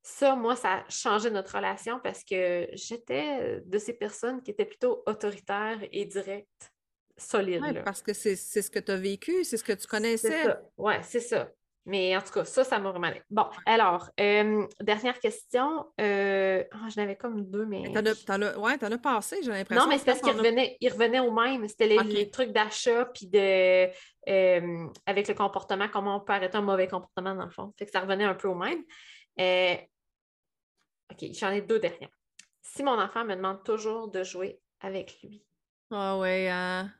Ça, moi, ça a changé notre relation parce que j'étais de ces personnes qui étaient plutôt autoritaires et directes, solides. Ouais, parce que c'est ce que tu as vécu, c'est ce que tu connaissais. Ouais, c'est ça. Mais en tout cas, ça, ça m'a vraiment. Bon, alors, euh, dernière question. Euh... ah, J'en avais comme deux, mais. T'en as, t'en as- ouais, t'en as passé, j'ai l'impression. Non, mais c'est parce qu'il revenait, il revenait au même. C'était les, trucs d'achat, puis de. euh, avec le comportement, comment on peut arrêter un mauvais comportement, dans le fond. Fait que ça revenait un peu au même. Euh, OK, j'en ai deux dernières. Si mon enfant me demande toujours de jouer avec lui, Ah ouais, hein.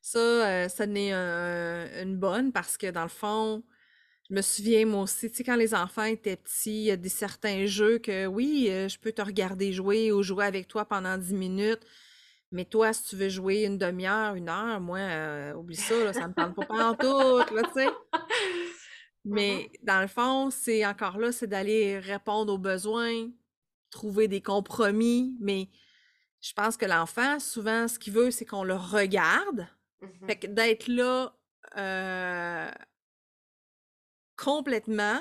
Ça, ça n'est un- une bonne parce que dans le fond, je me souviens moi aussi, tu sais, quand les enfants étaient petits, il y a des certains jeux que oui, euh, je peux te regarder jouer ou jouer avec toi pendant 10 minutes, mais toi, si tu veux jouer une demi-heure, une heure, moi, euh, oublie ça, là, ça me tente pas pantoute, là, tu sais. [LAUGHS] Mais dans le fond, c'est encore là, c'est d'aller répondre aux besoins, trouver des compromis, mais je pense que l'enfant, souvent, ce qu'il veut, c'est qu'on le regarde. Mhm. Fait que d'être là euh, complètement,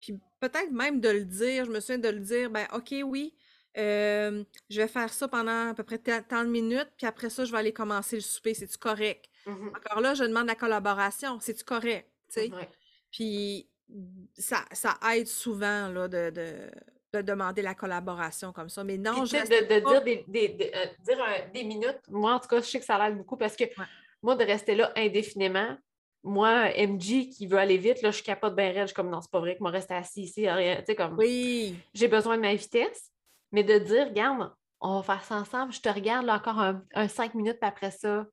puis peut-être même de le dire, je me souviens de le dire, ben OK, oui, euh, je vais faire ça pendant à peu près ta- tant de minutes, puis après ça, je vais aller commencer le souper, c'est-tu correct? Mhm. Encore là, je demande la collaboration, c'est-tu correct? Tu sais? Ouais. Puis ça, ça aide souvent là, de, de, de demander la collaboration comme ça. Mais non, je de, de pas- dire, des, des- de- euh, dire un- des minutes, moi, en tout cas, je sais que ça l'aide beaucoup parce que moi, de rester là indéfiniment, moi, MG qui veut aller vite, là, je capote bien raide. Je suis comme, non, c'est pas vrai que moi, rester assis ici, rien. Tu sais, comme, Oui, j'ai besoin de ma vitesse, mais de dire, regarde, on va faire ça ensemble, je te regarde là, encore un, un cinq minutes, puis après ça,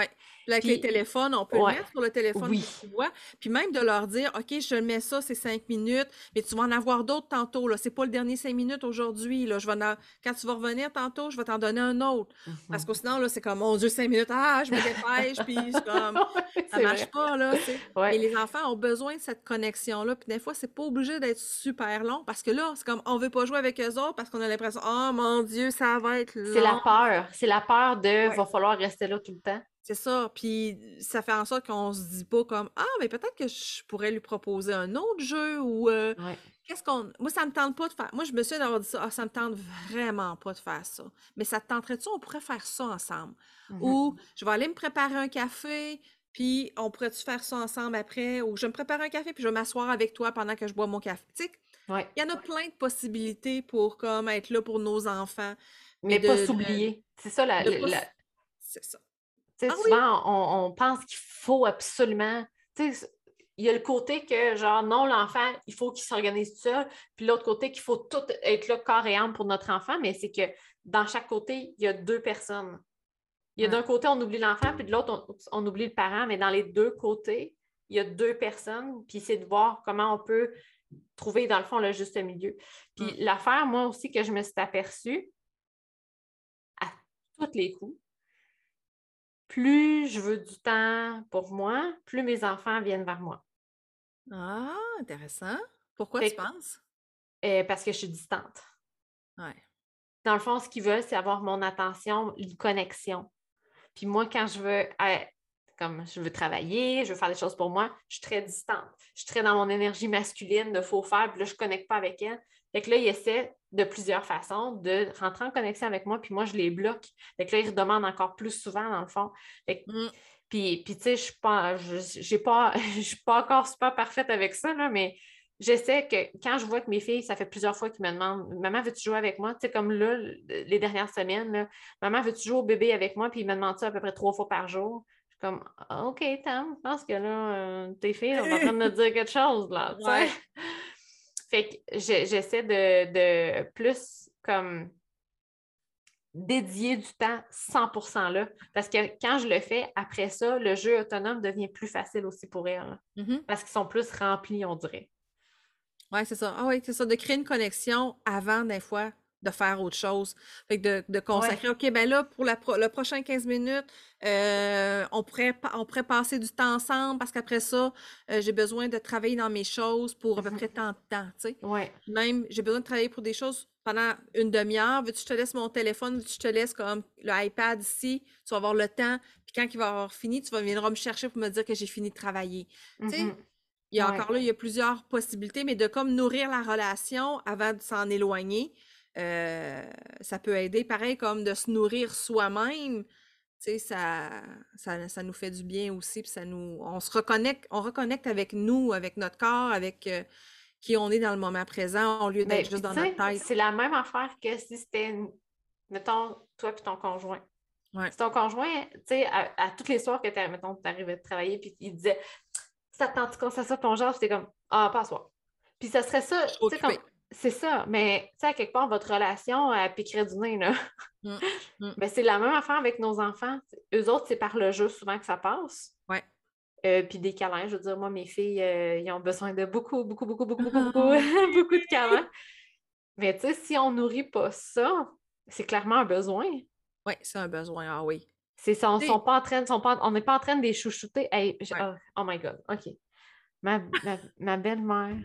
Puis avec les téléphones, on peut Ouais. le mettre sur le téléphone Oui. que tu vois. Puis même de leur dire, OK, je mets ça, c'est cinq minutes, mais tu vas en avoir d'autres tantôt. Là. C'est pas le dernier cinq minutes aujourd'hui. Là. Je vais en- Quand tu vas revenir tantôt, je vais t'en donner un autre. Parce que sinon, là, c'est comme, mon Dieu, cinq minutes, ah, je me dépêche, puis c'est comme, [LAUGHS] ça marche vrai. pas, là. Ouais. Mais les enfants ont besoin de cette connexion-là. Puis des fois, c'est pas obligé d'être super long parce que là, c'est comme, on veut pas jouer avec eux autres parce qu'on a l'impression, oh mon Dieu, ça va être long. C'est la peur. C'est la peur de Ouais. va falloir rester là tout le temps. C'est ça. Puis ça fait en sorte qu'on se dit pas comme, ah, mais peut-être que je pourrais lui proposer un autre jeu ou euh, Ouais. qu'est-ce qu'on. Moi, ça me tente pas de faire. Moi, je me suis d'avoir dit ça, ah, ça me tente vraiment pas de faire ça. Mais ça te tenterait-tu, on pourrait faire ça ensemble? Mhm. Ou je vais aller me préparer un café, puis on pourrait-tu faire ça ensemble après? Ou je vais me prépare un café, puis je vais m'asseoir avec toi pendant que je bois mon café. Tu sais, Ouais. il y en a plein de possibilités pour comme être là pour nos enfants. Mais de- pas s'oublier. C'est ça, la, la- C'est ça. Ah oui! souvent, on, on pense qu'il faut absolument. Tu sais, il y a le côté que, genre, non, l'enfant, il faut qu'il s'organise tout seul. Puis l'autre côté, qu'il faut tout être là corps et âme pour notre enfant. Mais c'est que dans chaque côté, il y a deux personnes. Il y a Ouais. d'un côté, on oublie l'enfant, puis de l'autre, on, on oublie le parent. Mais dans les deux côtés, il y a deux personnes. Puis c'est de voir comment on peut trouver, dans le fond, le juste milieu. Puis l'affaire, moi aussi, que je me suis aperçue, à tous les coups, plus je veux du temps pour moi, plus mes enfants viennent vers moi. Ah, intéressant. Pourquoi Fait tu que- penses? Euh, parce que je suis distante. Ouais. Dans le fond, ce qu'ils veulent, c'est avoir mon attention, une connexion. Puis moi, quand je veux, euh, comme je veux travailler, je veux faire des choses pour moi, je suis très distante. Je suis très dans mon énergie masculine de faut faire, puis là, je ne connecte pas avec elle. Fait que là, ils essaient de plusieurs façons de rentrer en connexion avec moi, puis moi, je les bloque. Fait que là, ils redemandent encore plus souvent, dans le fond. Fait que- Mm. puis, puis tu sais, je suis pas, je, pas, [LAUGHS] je suis pas encore super parfaite avec ça, là, mais j'essaie que quand je vois que mes filles, ça fait plusieurs fois qu'ils me demandent Maman, veux-tu jouer avec moi? Tu sais, comme là, les dernières semaines, là, Maman, veux-tu jouer au bébé avec moi? Puis ils me demandent ça à peu près trois fois par jour. Je suis comme OK, Tam, je pense que là, euh, tes filles sont en train de me dire quelque chose, là. Ouais. Fait que j'essaie de, de plus comme dédier du temps 100% là. Parce que quand je le fais, après ça, le jeu autonome devient plus facile aussi pour elles. Mhm. Parce qu'ils sont plus remplis, on dirait. Ouais, c'est ça. Ah oui, c'est ça, de créer une connexion avant, des fois, de faire autre chose. Fait que de, de consacrer, OK, ben là, pour la pro- le prochain 15 minutes, euh, on pourrait, on pourrait passer du temps ensemble parce qu'après ça, euh, j'ai besoin de travailler dans mes choses pour à peu Mhm. près tant de temps, tu sais. Ouais. Même, j'ai besoin de travailler pour des choses pendant une demi-heure. Veux-tu que je te laisse mon téléphone? Veux-tu que je te laisse comme le iPad ici? Tu vas avoir le temps. Puis quand il va avoir fini, tu vas venir me chercher pour me dire que j'ai fini de travailler. Tu sais, Mhm. il y a Ouais. encore là, il y a plusieurs possibilités, mais de comme nourrir la relation avant de s'en éloigner, euh, ça peut aider. Pareil comme de se nourrir soi-même, tu sais, ça, ça, ça nous fait du bien aussi, puis ça nous, on se reconnecte, on reconnecte avec nous, avec notre corps, avec euh, qui on est dans le moment présent, au lieu Mais d'être juste dans notre tête. C'est la même affaire que si c'était, mettons, toi puis ton conjoint. Ouais. Si ton conjoint, tu sais, à, à toutes les soirs que tu mettons, arrivais de travailler, puis il disait Ça te tente qu'on s'assoit ton genre, c'était comme Ah, pas à soir. Puis ça serait ça, tu sais, comme. C'est ça, mais tu sais, à quelque part, votre relation, elle piquerait du nez, là. Mm, mm. [LAUGHS] Ben, c'est la même affaire avec nos enfants. Eux autres, c'est par le jeu souvent que ça passe. Ouais. Euh, puis des câlins, je veux dire, moi, mes filles, euh, ils ont besoin de beaucoup, beaucoup, beaucoup, beaucoup, beaucoup, beaucoup, [LAUGHS] beaucoup de câlins. Mais tu sais, si on nourrit pas ça, c'est clairement un besoin. Oui, c'est un besoin, ah oui. C'est, Tu sais- sont pas en train, sont pas, on n'est pas en train de les chouchouter. Hey, je- Ouais. oh, oh my God, OK. Ma, ma, ma belle-mère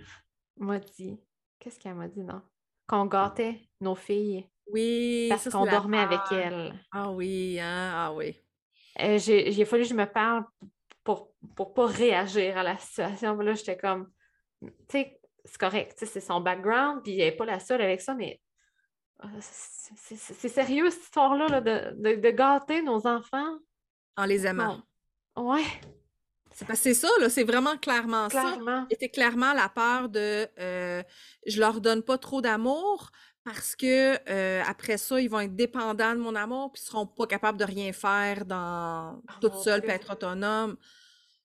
m'a dit, qu'est-ce qu'elle m'a dit, non? Qu'on gâtait nos filles Oui, parce qu'on dormait avec elles. Ah oui, hein, ah oui. Euh, j'ai, fallu que je me parle pour pour pas réagir à la situation. Puis Là, j'étais comme, tu sais, c'est correct, tu sais, c'est son background, puis elle n'est pas la seule avec ça, mais euh, c'est, sérieux cette histoire-là là, de, de, de gâter nos enfants? En les aimant. Non. Ouais, C'est parce que c'est ça, là, c'est vraiment clairement ça. clairement. Et c'est clairement la peur de euh, je leur donne pas trop d'amour parce que euh, après ça, ils vont être dépendants de mon amour puis ils seront pas capables de rien faire dans Oh toute seule Dieu. puis être autonome.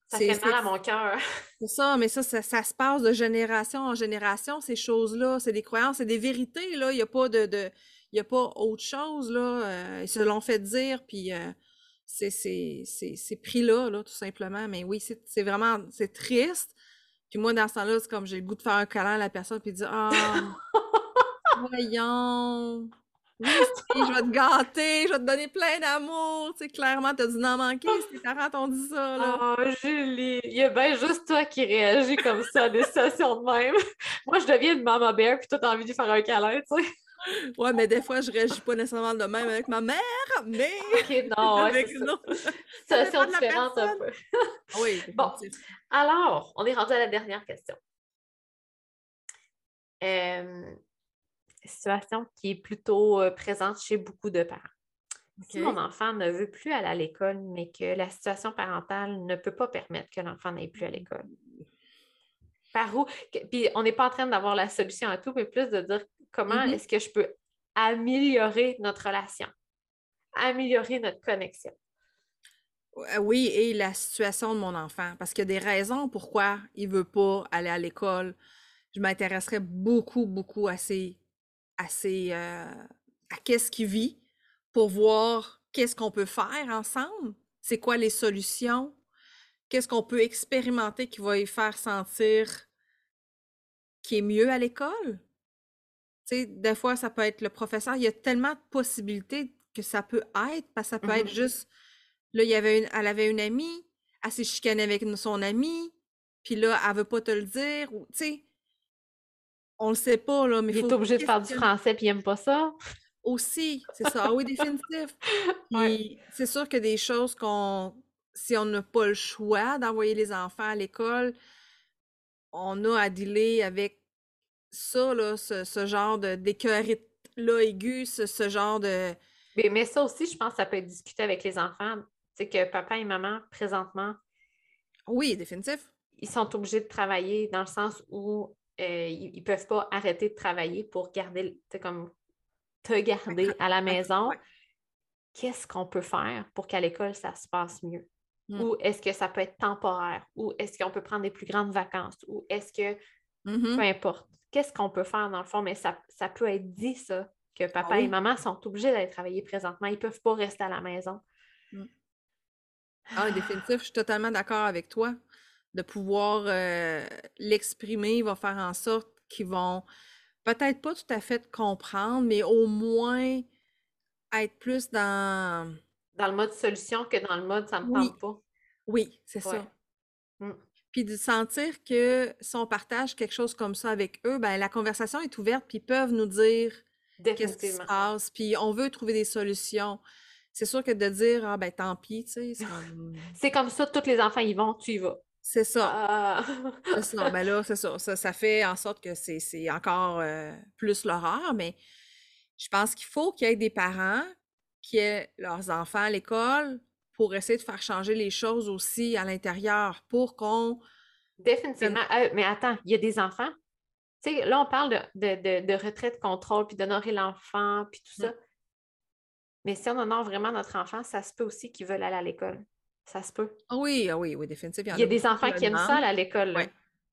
Ça fait mal à mon cœur. [LAUGHS] C'est ça, mais ça, ça, ça se passe de génération en génération, ces choses-là. C'est des croyances, c'est des vérités, là. Il n'y a pas de, de- il y a pas autre chose, là. Euh, ils se l'ont fait dire, puis euh, c'est c'est pris là, là, tout simplement. Mais oui, c'est vraiment, c'est triste. Puis moi, dans ce temps-là, c'est comme j'ai le goût de faire un câlin à la personne puis de dire Ah, [LAUGHS] voyons, oui, je vais te gâter, je vais te donner plein d'amour. Tu sais, clairement, t'as dû n'en manquer si tes parents t'ont dit ça, là. Oh, Julie, il y a bien juste toi qui réagis comme ça à des situations de même. [LAUGHS] Moi, je deviens une maman bear, puis toi, t'as envie de faire un câlin, tu sais. Ouais, mais des fois, je réagis pas nécessairement de même avec ma mère, mais. [LAUGHS] Ok, non, avec une Situation [LAUGHS] différente un peu. oui. [LAUGHS] Bon, alors, on est rendu à la dernière question. Euh, situation qui est plutôt euh, présente chez beaucoup de parents. Si mon enfant ne veut plus aller à l'école, mais que la situation parentale ne peut pas permettre que l'enfant n'aille plus à l'école. Par où? Puis on n'est pas en train d'avoir la solution à tout, mais plus de dire comment mm-hmm. est-ce que je peux améliorer notre relation, améliorer notre connexion? Oui, et la situation de mon enfant, parce qu'il y a des raisons pourquoi il ne veut pas aller à l'école. Je m'intéresserais beaucoup, beaucoup à assez euh, à qu'est-ce qu'il vit pour voir qu'est-ce qu'on peut faire ensemble, c'est quoi les solutions, qu'est-ce qu'on peut expérimenter qui va lui faire sentir qui est mieux à l'école. Sais, des fois, ça peut être le professeur. Il y a tellement de possibilités que ça peut être, parce que ça peut être mmh juste, là, il y avait une, elle avait une amie, elle s'est chicanée avec son amie, puis là, elle veut pas te le dire, ou, tu sais, on le sait pas, là, mais Il est obligé de faire du français puis il aime pas ça. Aussi, c'est ça. Ah oui, définitif. [LAUGHS] Puis c'est sûr que des choses qu'on. Si on n'a pas le choix d'envoyer les enfants à l'école, on a à dealer avec ça, là, ce, genre de d'écœurite-là aigu, ce, genre de. Mais, mais ça aussi, je pense que ça peut être discuté avec les enfants. C'est que papa et maman, présentement. Oui, définitif. Ils sont obligés de travailler dans le sens où euh, ils ne peuvent pas arrêter de travailler pour garder, comme te garder à la maison. Qu'est-ce qu'on peut faire pour qu'à l'école, ça se passe mieux? Mmh. Ou est-ce que ça peut être temporaire? Ou est-ce qu'on peut prendre des plus grandes vacances? Ou est-ce que, mmh peu importe, qu'est-ce qu'on peut faire dans le fond? Mais ça, ça peut être dit, ça, que papa ah et maman sont obligés d'aller travailler présentement. Ils ne peuvent pas rester à la maison. Mmh. Ah, définitif, je suis totalement d'accord avec toi de pouvoir euh, l'exprimer va faire en sorte qu'ils vont peut-être pas tout à fait comprendre, mais au moins être plus dans... Dans le mode solution que dans le mode ça me tente pas. Oui, c'est ça. Mmh. Puis de sentir que si on partage quelque chose comme ça avec eux, ben la conversation est ouverte, puis ils peuvent nous dire qu'est-ce qui se passe, puis on veut trouver des solutions. C'est sûr que de dire ah ben tant pis, tu sais, c'est comme... [LAUGHS] c'est comme ça, tous les enfants y vont, tu y vas. C'est ça. Ah. Ben là, [LAUGHS] c'est ça. ça. fait en sorte que c'est encore euh, plus l'horreur, mais je pense qu'il faut qu'il y ait des parents qui aient leurs enfants à l'école pour essayer de faire changer les choses aussi à l'intérieur pour qu'on. Définitivement. Euh, mais attends, il y a des enfants. Tu sais, là, on parle de, de, de, retraite contrôle, puis d'honorer l'enfant, puis tout ça. Mais si on honore vraiment notre enfant, ça se peut aussi qu'ils veulent aller à l'école. Ça se peut. Ah oui, ah oui, oui, définitivement. Il y a, des enfants qui aiment ça à l'école. Oui.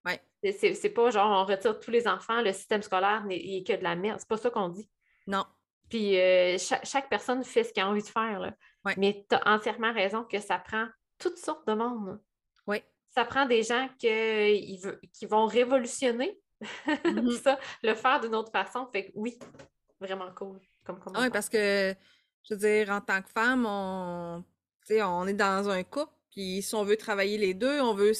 Ouais. C'est pas genre on retire tous les enfants, le système scolaire n'est que de la merde. C'est pas ça qu'on dit. Non. Puis euh, chaque, personne fait ce qu'elle a envie de faire. Là. Mais tu as entièrement raison que ça prend toutes sortes de monde. Oui. Ça prend des gens qui vont révolutionner [LAUGHS] mm-hmm. ça, le faire d'une autre façon. Fait que oui, vraiment cool. Comme, oui, parce que, je veux dire, en tant que femme, on on est dans un couple, puis si on veut travailler les deux, on veut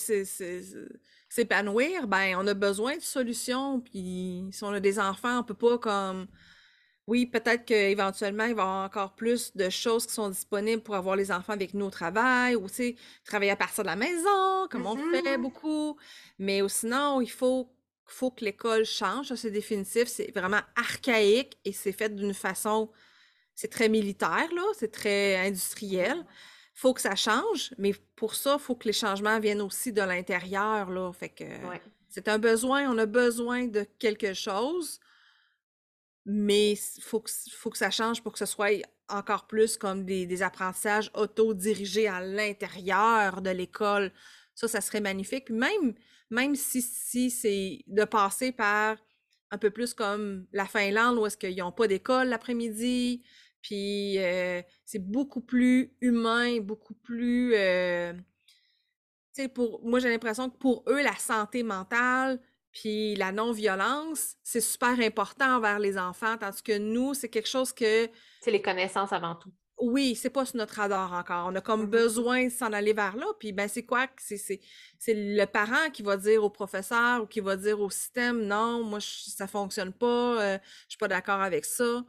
s'épanouir, ben on a besoin de solutions. Puis si on a des enfants, on peut pas comme oui, peut-être qu'éventuellement, il va y avoir encore plus de choses qui sont disponibles pour avoir les enfants avec nous au travail, ou travailler à partir de la maison, comme on fait mm-hmm. beaucoup. Mais sinon, il faut, faut que l'école change. Ça, c'est définitif. C'est vraiment archaïque et c'est fait d'une façon. C'est très militaire, là, c'est très industriel faut que ça change, mais pour ça, il faut que les changements viennent aussi de l'intérieur. Là. Fait que c'est un besoin, on a besoin de quelque chose, mais il faut que, faut que ça change pour que ce soit encore plus comme des, apprentissages auto-dirigés à l'intérieur de l'école. Ça, ça serait magnifique. Même, même si, si c'est de passer par un peu plus comme la Finlande, où est-ce qu'ils n'ont pas d'école l'après-midi, Puis euh, c'est beaucoup plus humain, beaucoup plus. euh, pour moi, j'ai l'impression que pour eux, la santé mentale, puis la non-violence, c'est super important envers les enfants, tandis que nous, c'est quelque chose que, C'est les connaissances avant tout. oui, c'est pas sur notre radar encore. On a comme Mhm. besoin de s'en aller vers là. Puis ben, c'est quoi? C'est le parent qui va dire au professeur ou qui va dire au système, non, moi, je- ça fonctionne pas, euh, je suis pas d'accord avec ça.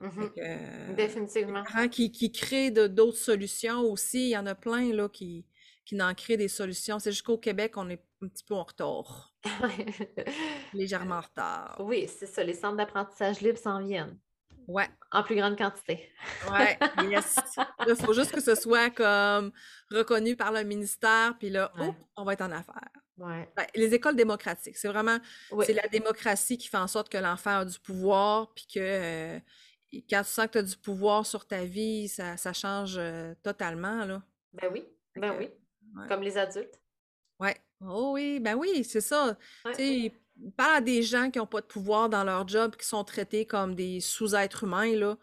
Mhm. Que, euh, Définitivement. parents qui, qui créent d'autres solutions aussi. Il y en a plein là, qui, qui en créent des solutions. C'est jusqu'au Québec, on est un petit peu en retard, [LAUGHS] légèrement en retard. oui, c'est ça. Les centres d'apprentissage libre s'en viennent Ouais, en plus grande quantité. ouais, yes. Il faut juste que ce [LAUGHS] soit comme reconnu par le ministère, puis là, Ouais. on va être en affaires. Ouais. Ouais, les écoles démocratiques, c'est vraiment, Oui. c'est la démocratie qui fait en sorte que l'enfant a du pouvoir, puis que euh, quand tu sens que tu as du pouvoir sur ta vie, ça, ça change euh, totalement, là. Ben oui. Ben oui. Ouais. Comme les adultes. Ouais. Oh oui, ben oui, c'est ça. Ouais. Parle à des gens qui n'ont pas de pouvoir dans leur job, qui sont traités comme des sous-êtres humains, là.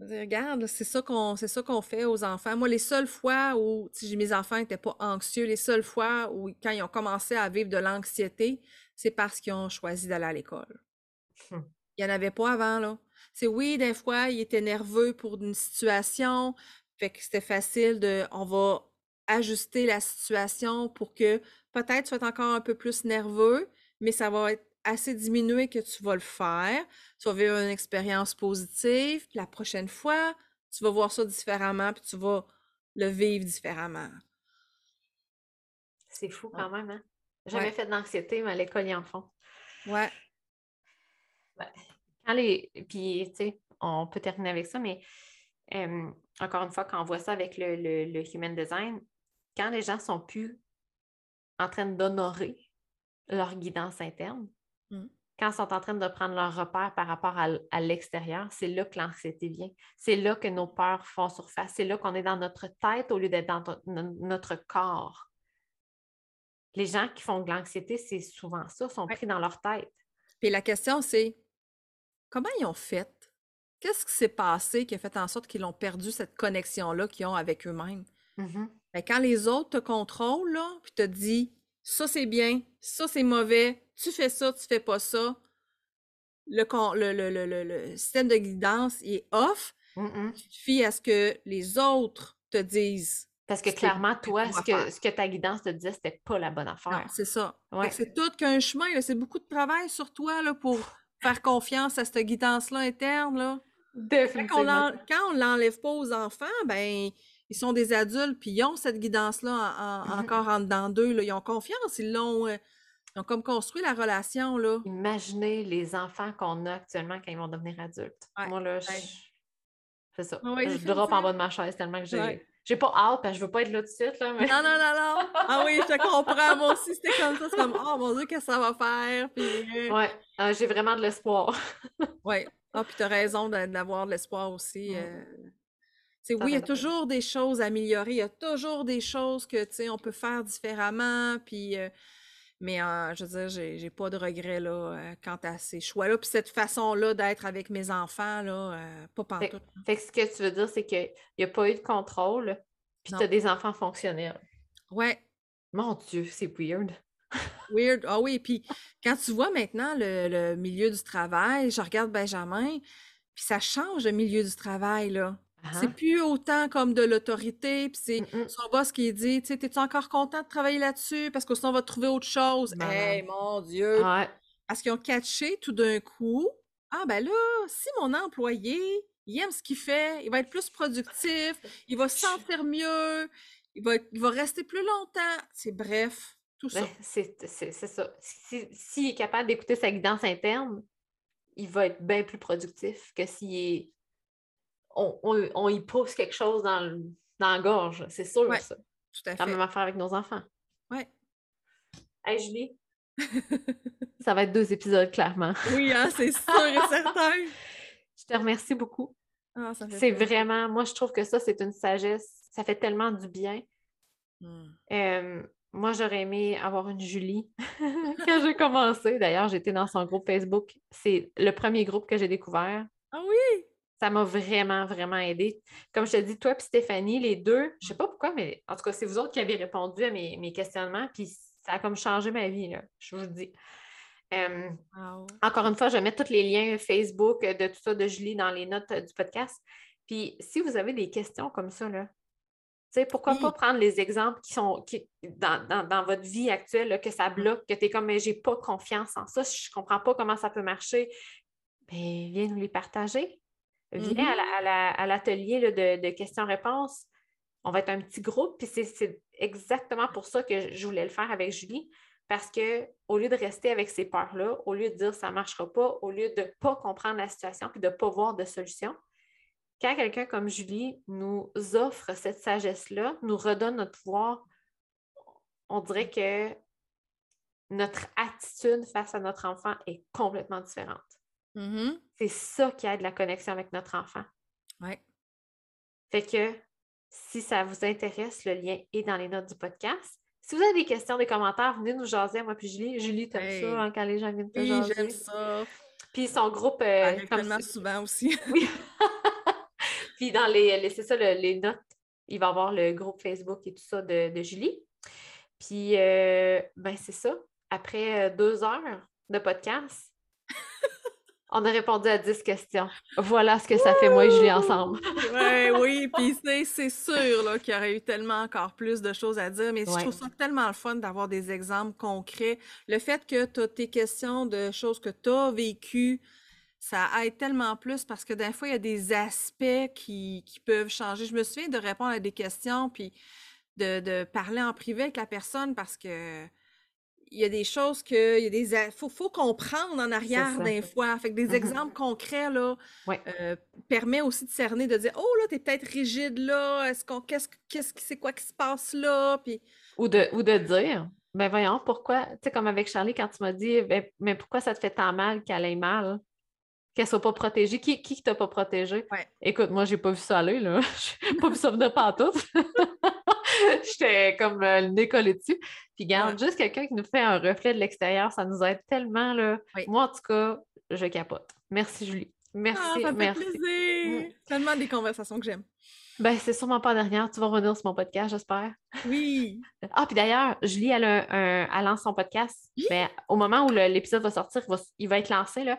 Regarde, c'est ça qu'on c'est ça qu'on fait aux enfants. Moi, les seules fois où mes enfants n'étaient pas anxieux, les seules fois où quand ils ont commencé à vivre de l'anxiété, c'est parce qu'ils ont choisi d'aller à l'école. Hmm. Il n'y en avait pas avant, là. C'est oui, des fois, ils étaient nerveux pour une situation, fait que c'était facile de on va ajuster la situation pour que peut-être tu être encore un peu plus nerveux, mais ça va être assez diminué que tu vas le faire. Tu vas vivre une expérience positive, puis la prochaine fois, tu vas voir ça différemment, puis tu vas le vivre différemment. C'est fou Ouais. quand même, hein? Jamais Ouais. fait d'anxiété, mais à l'école, ils en font. Ouais. Quand les... Puis, tu sais, on peut terminer avec ça, mais euh, encore une fois, quand on voit ça avec le, le- le human design, quand les gens sont plus en train d'honorer leur guidance interne, Mm. quand ils sont en train de prendre leur repère par rapport à, l'extérieur, c'est là que l'anxiété vient. C'est là que nos peurs font surface. C'est là qu'on est dans notre tête au lieu d'être dans notre corps. Les gens qui font de l'anxiété, c'est souvent ça, sont pris dans leur tête. Puis la question, c'est comment ils ont fait? Qu'est-ce qui s'est passé qui a fait en sorte qu'ils ont perdu cette connexion-là qu'ils ont avec eux-mêmes? Mhm. Ben, quand les autres te contrôlent, là, puis te disent ça c'est bien, ça c'est mauvais, tu fais ça, tu fais pas ça, le, système de guidance est off, tu te fies à ce que les autres te disent. Parce que clairement, toi, ce que, faire. ce que ta guidance te disait, c'était pas la bonne affaire. c'est ça. Ouais. c'est tout qu'un chemin, c'est beaucoup de travail sur toi là, pour [SIGHS] faire confiance à cette guidance-là interne. Là. Quand on Définitivement. quand on l'enlève pas aux enfants, ben ils sont des adultes, puis ils ont cette guidance-là en- en- Mhm. encore en dedans d'eux. là. Ils ont confiance, ils l'ont, euh, ils ont comme construit la relation. Là. Imaginez les enfants qu'on a actuellement quand ils vont devenir adultes. Ouais, Moi, là, je... c'est ça. Ouais, je drop ça. en bas de ma chaise tellement que j'ai... J'ai pas hâte, parce que je veux pas être là tout de suite, là, mais... Non, non, non, non. Ah oui, je te comprends. Moi aussi, c'était comme ça. C'est comme, oh mon Dieu, qu'est-ce que ça va faire? Puis, euh, Ouais, euh, j'ai vraiment de l'espoir. ouais. Ah, puis t'as raison d'a- d'avoir de l'espoir aussi. Mm. euh. Oui, il y a toujours des choses à améliorer. Il y a toujours des choses que, tu sais, on peut faire différemment. Puis, euh, mais euh, je veux dire, j'ai pas de regrets, là, euh, quant à ces choix-là. Puis cette façon-là d'être avec mes enfants, là, pas Fait, pantoute. fait que ce que tu veux dire, c'est qu'il n'y a pas eu de contrôle, puis tu as des enfants fonctionnels. Ouais, Mon Dieu, c'est weird. [LAUGHS] weird. Ah oui, puis quand tu vois maintenant le, le milieu du travail, je regarde Benjamin, puis ça change le milieu du travail, là. C'est Hein? plus autant comme de l'autorité, puis c'est Mm-mm. son boss qui dit, tu sais, t'es-tu encore content de travailler là-dessus? Parce que sinon, on va trouver autre chose. Malade. Hey, mon Dieu! Ouais. Parce qu'ils ont catché tout d'un coup, ah ben là, si mon employé, il aime ce qu'il fait, il va être plus productif, il va se sentir mieux, il va, il va rester plus longtemps. C'est bref, tout ça. Ben, c'est ça. Si- S'il est capable d'écouter sa guidance interne, il va être bien plus productif que s'il est. On, on- on y pousse quelque chose dans, le- dans la gorge. C'est sûr, Ouais, ça. Tout à C'est la fait. même affaire avec nos enfants. Ouais. Hey, Julie, [LAUGHS] ça va être deux épisodes, clairement. Oui, hein, c'est sûr et certain. [LAUGHS] Je te remercie beaucoup. Ah, ça fait C'est vraiment, moi, je trouve que ça, c'est une sagesse. Ça fait tellement du bien. Hmm. Euh, moi, j'aurais aimé avoir une Julie [LAUGHS] quand j'ai commencé. D'ailleurs, j'étais dans son groupe Facebook. C'est le premier groupe que j'ai découvert. Ah oui! Ça m'a vraiment, vraiment aidé. Comme je te dis, toi et Stéphanie, les deux, je sais pas pourquoi, mais en tout cas, c'est vous autres qui avez répondu à mes, questionnements, puis ça a comme changé ma vie, là, je vous le dis. Encore une fois, je vais mettre tous les liens Facebook de tout ça de Julie dans les notes du podcast. Puis si vous avez des questions comme ça, là, pourquoi pas prendre les exemples qui sont qui, dans, votre vie actuelle, que ça bloque, que tu es comme, mais j'ai pas confiance en ça, je comprends pas comment ça peut marcher. Bien, viens nous les partager. Viens mm-hmm. à l'atelier de, questions-réponses. On va être un petit groupe, puis c'est exactement pour ça que je voulais le faire avec Julie. Parce que au lieu de rester avec ces peurs-là, au lieu de dire ça ne marchera pas, au lieu de ne pas comprendre la situation puis de ne pas voir de solution, quand quelqu'un comme Julie nous offre cette sagesse-là, nous redonne notre pouvoir, on dirait que notre attitude face à notre enfant est complètement différente. Mm-hmm. C'est ça qui aide la connexion avec notre enfant. Ouais. Fait que si ça vous intéresse, le lien est dans les notes du podcast. Si vous avez des questions, des commentaires, venez nous jaser, moi puis Julie. Julie, t'aimes ça hein, quand les gens viennent te oui, jaser? j'aime ça. Puis son groupe... Euh, tellement souvent aussi. [LAUGHS] oui. [LAUGHS] puis dans les... c'est ça, les notes, il va y avoir le groupe Facebook et tout ça de, Julie. Puis, euh, ben c'est ça. Après euh, deux heures de podcast, on a répondu à 10 questions. Voilà ce que ça fait, moi et Julie, ensemble. [LAUGHS] ouais, oui, [LAUGHS] puis c'est sûr qu'il y aurait eu tellement encore plus de choses à dire, mais je trouve ça tellement le fun d'avoir des exemples concrets. Le fait que tu as tes questions de choses que tu as vécues, ça aide tellement plus parce que des fois, il y a des aspects qui, qui, peuvent changer. Je me souviens de répondre à des questions, puis de, de parler en privé avec la personne parce que il y a des choses que il y a des faut, faut comprendre en arrière des fois. Fait que des mmh exemples concrets là euh, permet aussi de cerner de dire oh là tu es peut-être rigide là. Est-ce qu'on qu'est-ce qu'est-ce c'est quoi qui se passe là? Puis ou de ou de dire ben voyons pourquoi tu sais comme avec Charlie quand tu m'as dit ben, mais pourquoi ça te fait tant mal qu'elle ait mal? Qu'elle soit pas protégée. Qui, qui t'a pas protégée? Écoute, moi, j'ai pas vu ça aller, là. [LAUGHS] j'ai pas vu ça venir partout. [LAUGHS] [LAUGHS] J'étais comme euh, le nez collé dessus. Puis garde, juste quelqu'un qui nous fait un reflet de l'extérieur, ça nous aide tellement, là. Moi, en tout cas, je capote. Merci, Julie. Merci, ah, ça me fait plaisir. Tellement des conversations que j'aime. Ben, c'est sûrement pas dernière. Tu vas revenir sur mon podcast, j'espère. Oui. Ah, puis d'ailleurs, Julie, elle, a lance son podcast. Mais au moment où l'épisode va sortir, il va, être lancé. Là.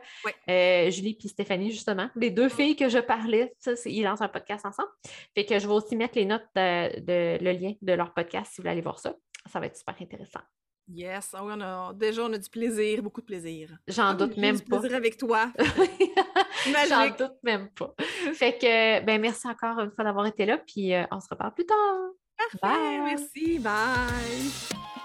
Euh, Julie et Stéphanie, justement. Les deux filles que je parlais, ça, ils lancent un podcast ensemble. Fait que je vais aussi mettre les notes de, le lien de leur podcast si vous voulez aller voir ça. Ça va être super intéressant. Yes, ah on a, déjà on a du plaisir, beaucoup de plaisir. J'en [LAUGHS] doute même pas. plaisir avec toi. J'en doute même pas. Fait que, ben merci encore une fois d'avoir été là, puis euh, on se reparle plus tard. Parfait, merci, bye.